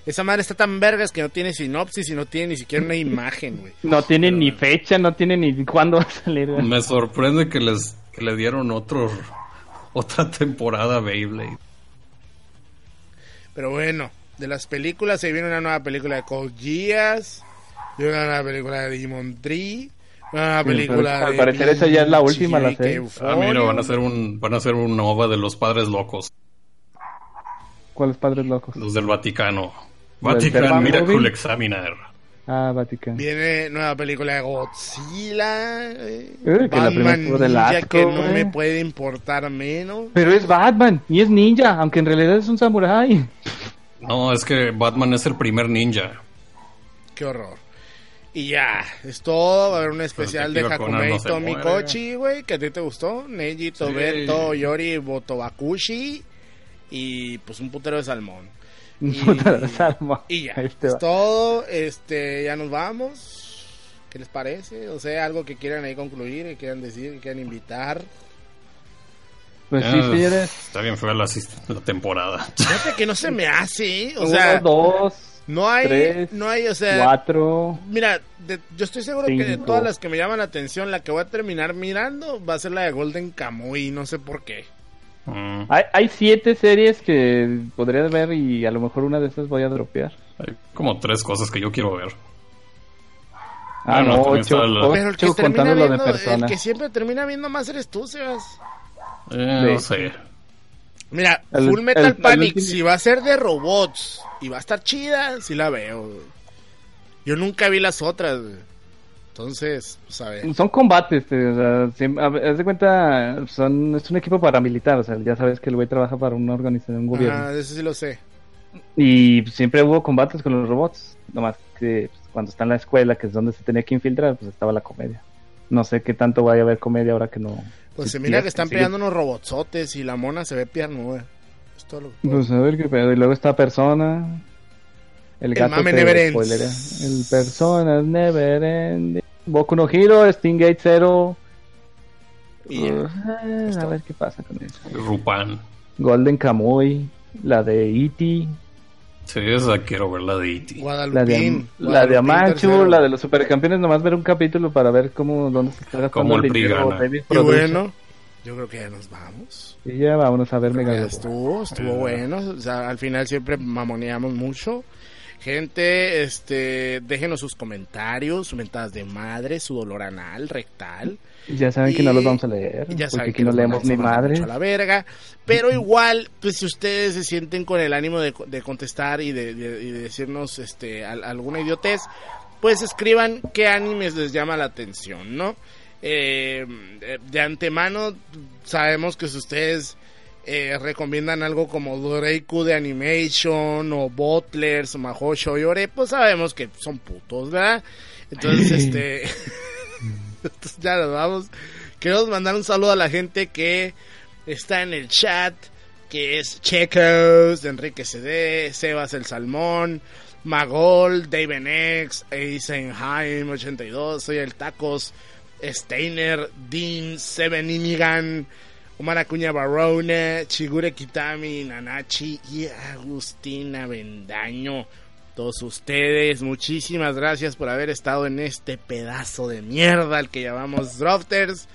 Esa madre está tan vergas que no tiene sinopsis y no tiene ni siquiera una imagen, güey. No tiene ni fecha, no tiene ni cuándo va a salir. güey. Me sorprende que les que le dieron otro otra temporada a Beyblade. Pero bueno, de las películas se viene una nueva película de y una nueva película de Demon Tree, una nueva Sí, película pero al de parecer esa ya es la última, la. Ah, mira, van a hacer un van a hacer un OVA de los padres locos, ¿Cuáles padres locos? los del Vaticano. ¿Del Vatican Miracle? Examiner. Ah, Vaticano. Viene nueva película de Godzilla, eh, que la primera Batman del Ninja, asco, que no me puede importar menos. Pero es Batman y es ninja, aunque en realidad es un samurái. No, es que Batman es el primer ninja. Qué horror. Y ya, es todo. Va a haber un especial de Hakumei no Tomikochi, güey, que a ti te gustó. Neji, Tobeto, Yori, Botobakushi. Y pues un putero de salmón. Y- Puta de salmo. Y ya, es va. todo. Este, ya nos vamos. ¿Qué les parece? O sea, algo que quieran ahí concluir, que quieran decir, que quieran invitar. Pues sí, señores. Está bien fea la, la temporada. Fíjate que no se me hace, o Uno, sea, dos, no hay, tres, no hay, o sea, cuatro. Mira, de- yo estoy seguro que de todas las que me llaman la atención, la que voy a terminar mirando va a ser la de Golden Kamuy, no sé por qué. Mm, Hay, hay siete series que podrías ver y a lo mejor una de esas voy a dropear. hay como tres cosas que yo quiero ver. Ah, Bueno, no, ocho, la- Pero el que termina viendo, el que siempre termina viendo más eres tú, Sebas. Eh, Sí. No sé. Mira, El- Full Metal el- el Panic, último- si va a ser de robots y va a estar chida, sí la veo. Yo nunca vi las otras. Entonces, pues a ver. Son combates, este, o sea, a haz de cuenta, son, es un equipo paramilitar, o sea, ya sabes que el güey trabaja para una organización, un gobierno. Ah, eso sí lo sé. Y siempre hubo combates con los robots, nomás que pues, cuando está en la escuela, que es donde se tenía que infiltrar, pues estaba la comedia. No sé qué tanto vaya a haber comedia ahora que no... Pues se mira que están pegando unos robotsotes y la mona se ve piernuda. Es todo lo que- Pues a ver qué pedo. Y luego está Persona. El gato mame que Never Ends. El Persona Never End. Boku no Hero, Stingate Zero. Y ya. Uh, a ver qué pasa con eso. Rupan. Golden Kamuy. La de E.T. Sí, esa quiero ver la de E.T. La de, Guadalupín. la de tercero. La de los supercampeones. Nomás ver un capítulo para ver cómo, dónde se está gastando Cómo el dinero. Y bueno, yo creo que ya nos vamos. Y ya vámonos a ver Mega estuvo, estuvo Eh. bueno. O sea, al final siempre mamoneamos mucho. Gente, este, déjenos sus comentarios, sus mentadas de madre, su dolor anal, rectal. Ya saben que no los vamos a leer. Porque aquí no leemos a ni mucho a la verga. Pero igual, pues si ustedes se sienten con el ánimo de, de contestar y de, de- y de decirnos este al- alguna idiotez, pues escriban qué animes les llama la atención, ¿no? Eh, de antemano sabemos que si ustedes eh, recomiendan algo como Doreiku de Animation o Butlers o Mahou Shoyore, pues sabemos que son putos, ¿verdad? Entonces, este... Entonces, ya nos vamos. Queremos mandar un saludo a la gente que está en el chat, que es Checos, Enrique CD, Sebas el Salmón, Magol, Dave X, Eisenheim 82, Soy el Tacos, Steiner, Dean, Seven Inigan, Omar Acuña Barone, Chigure Kitami, Nanachi y Agustina Bendaño. Todos ustedes, muchísimas gracias por haber estado en este pedazo de mierda al que llamamos Drofters.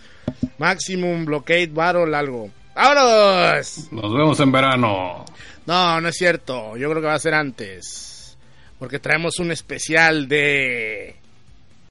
Maximum Blockade Battle algo. ¡Vámonos! Nos vemos en verano. No, no es cierto. Yo creo que va a ser antes. Porque traemos un especial de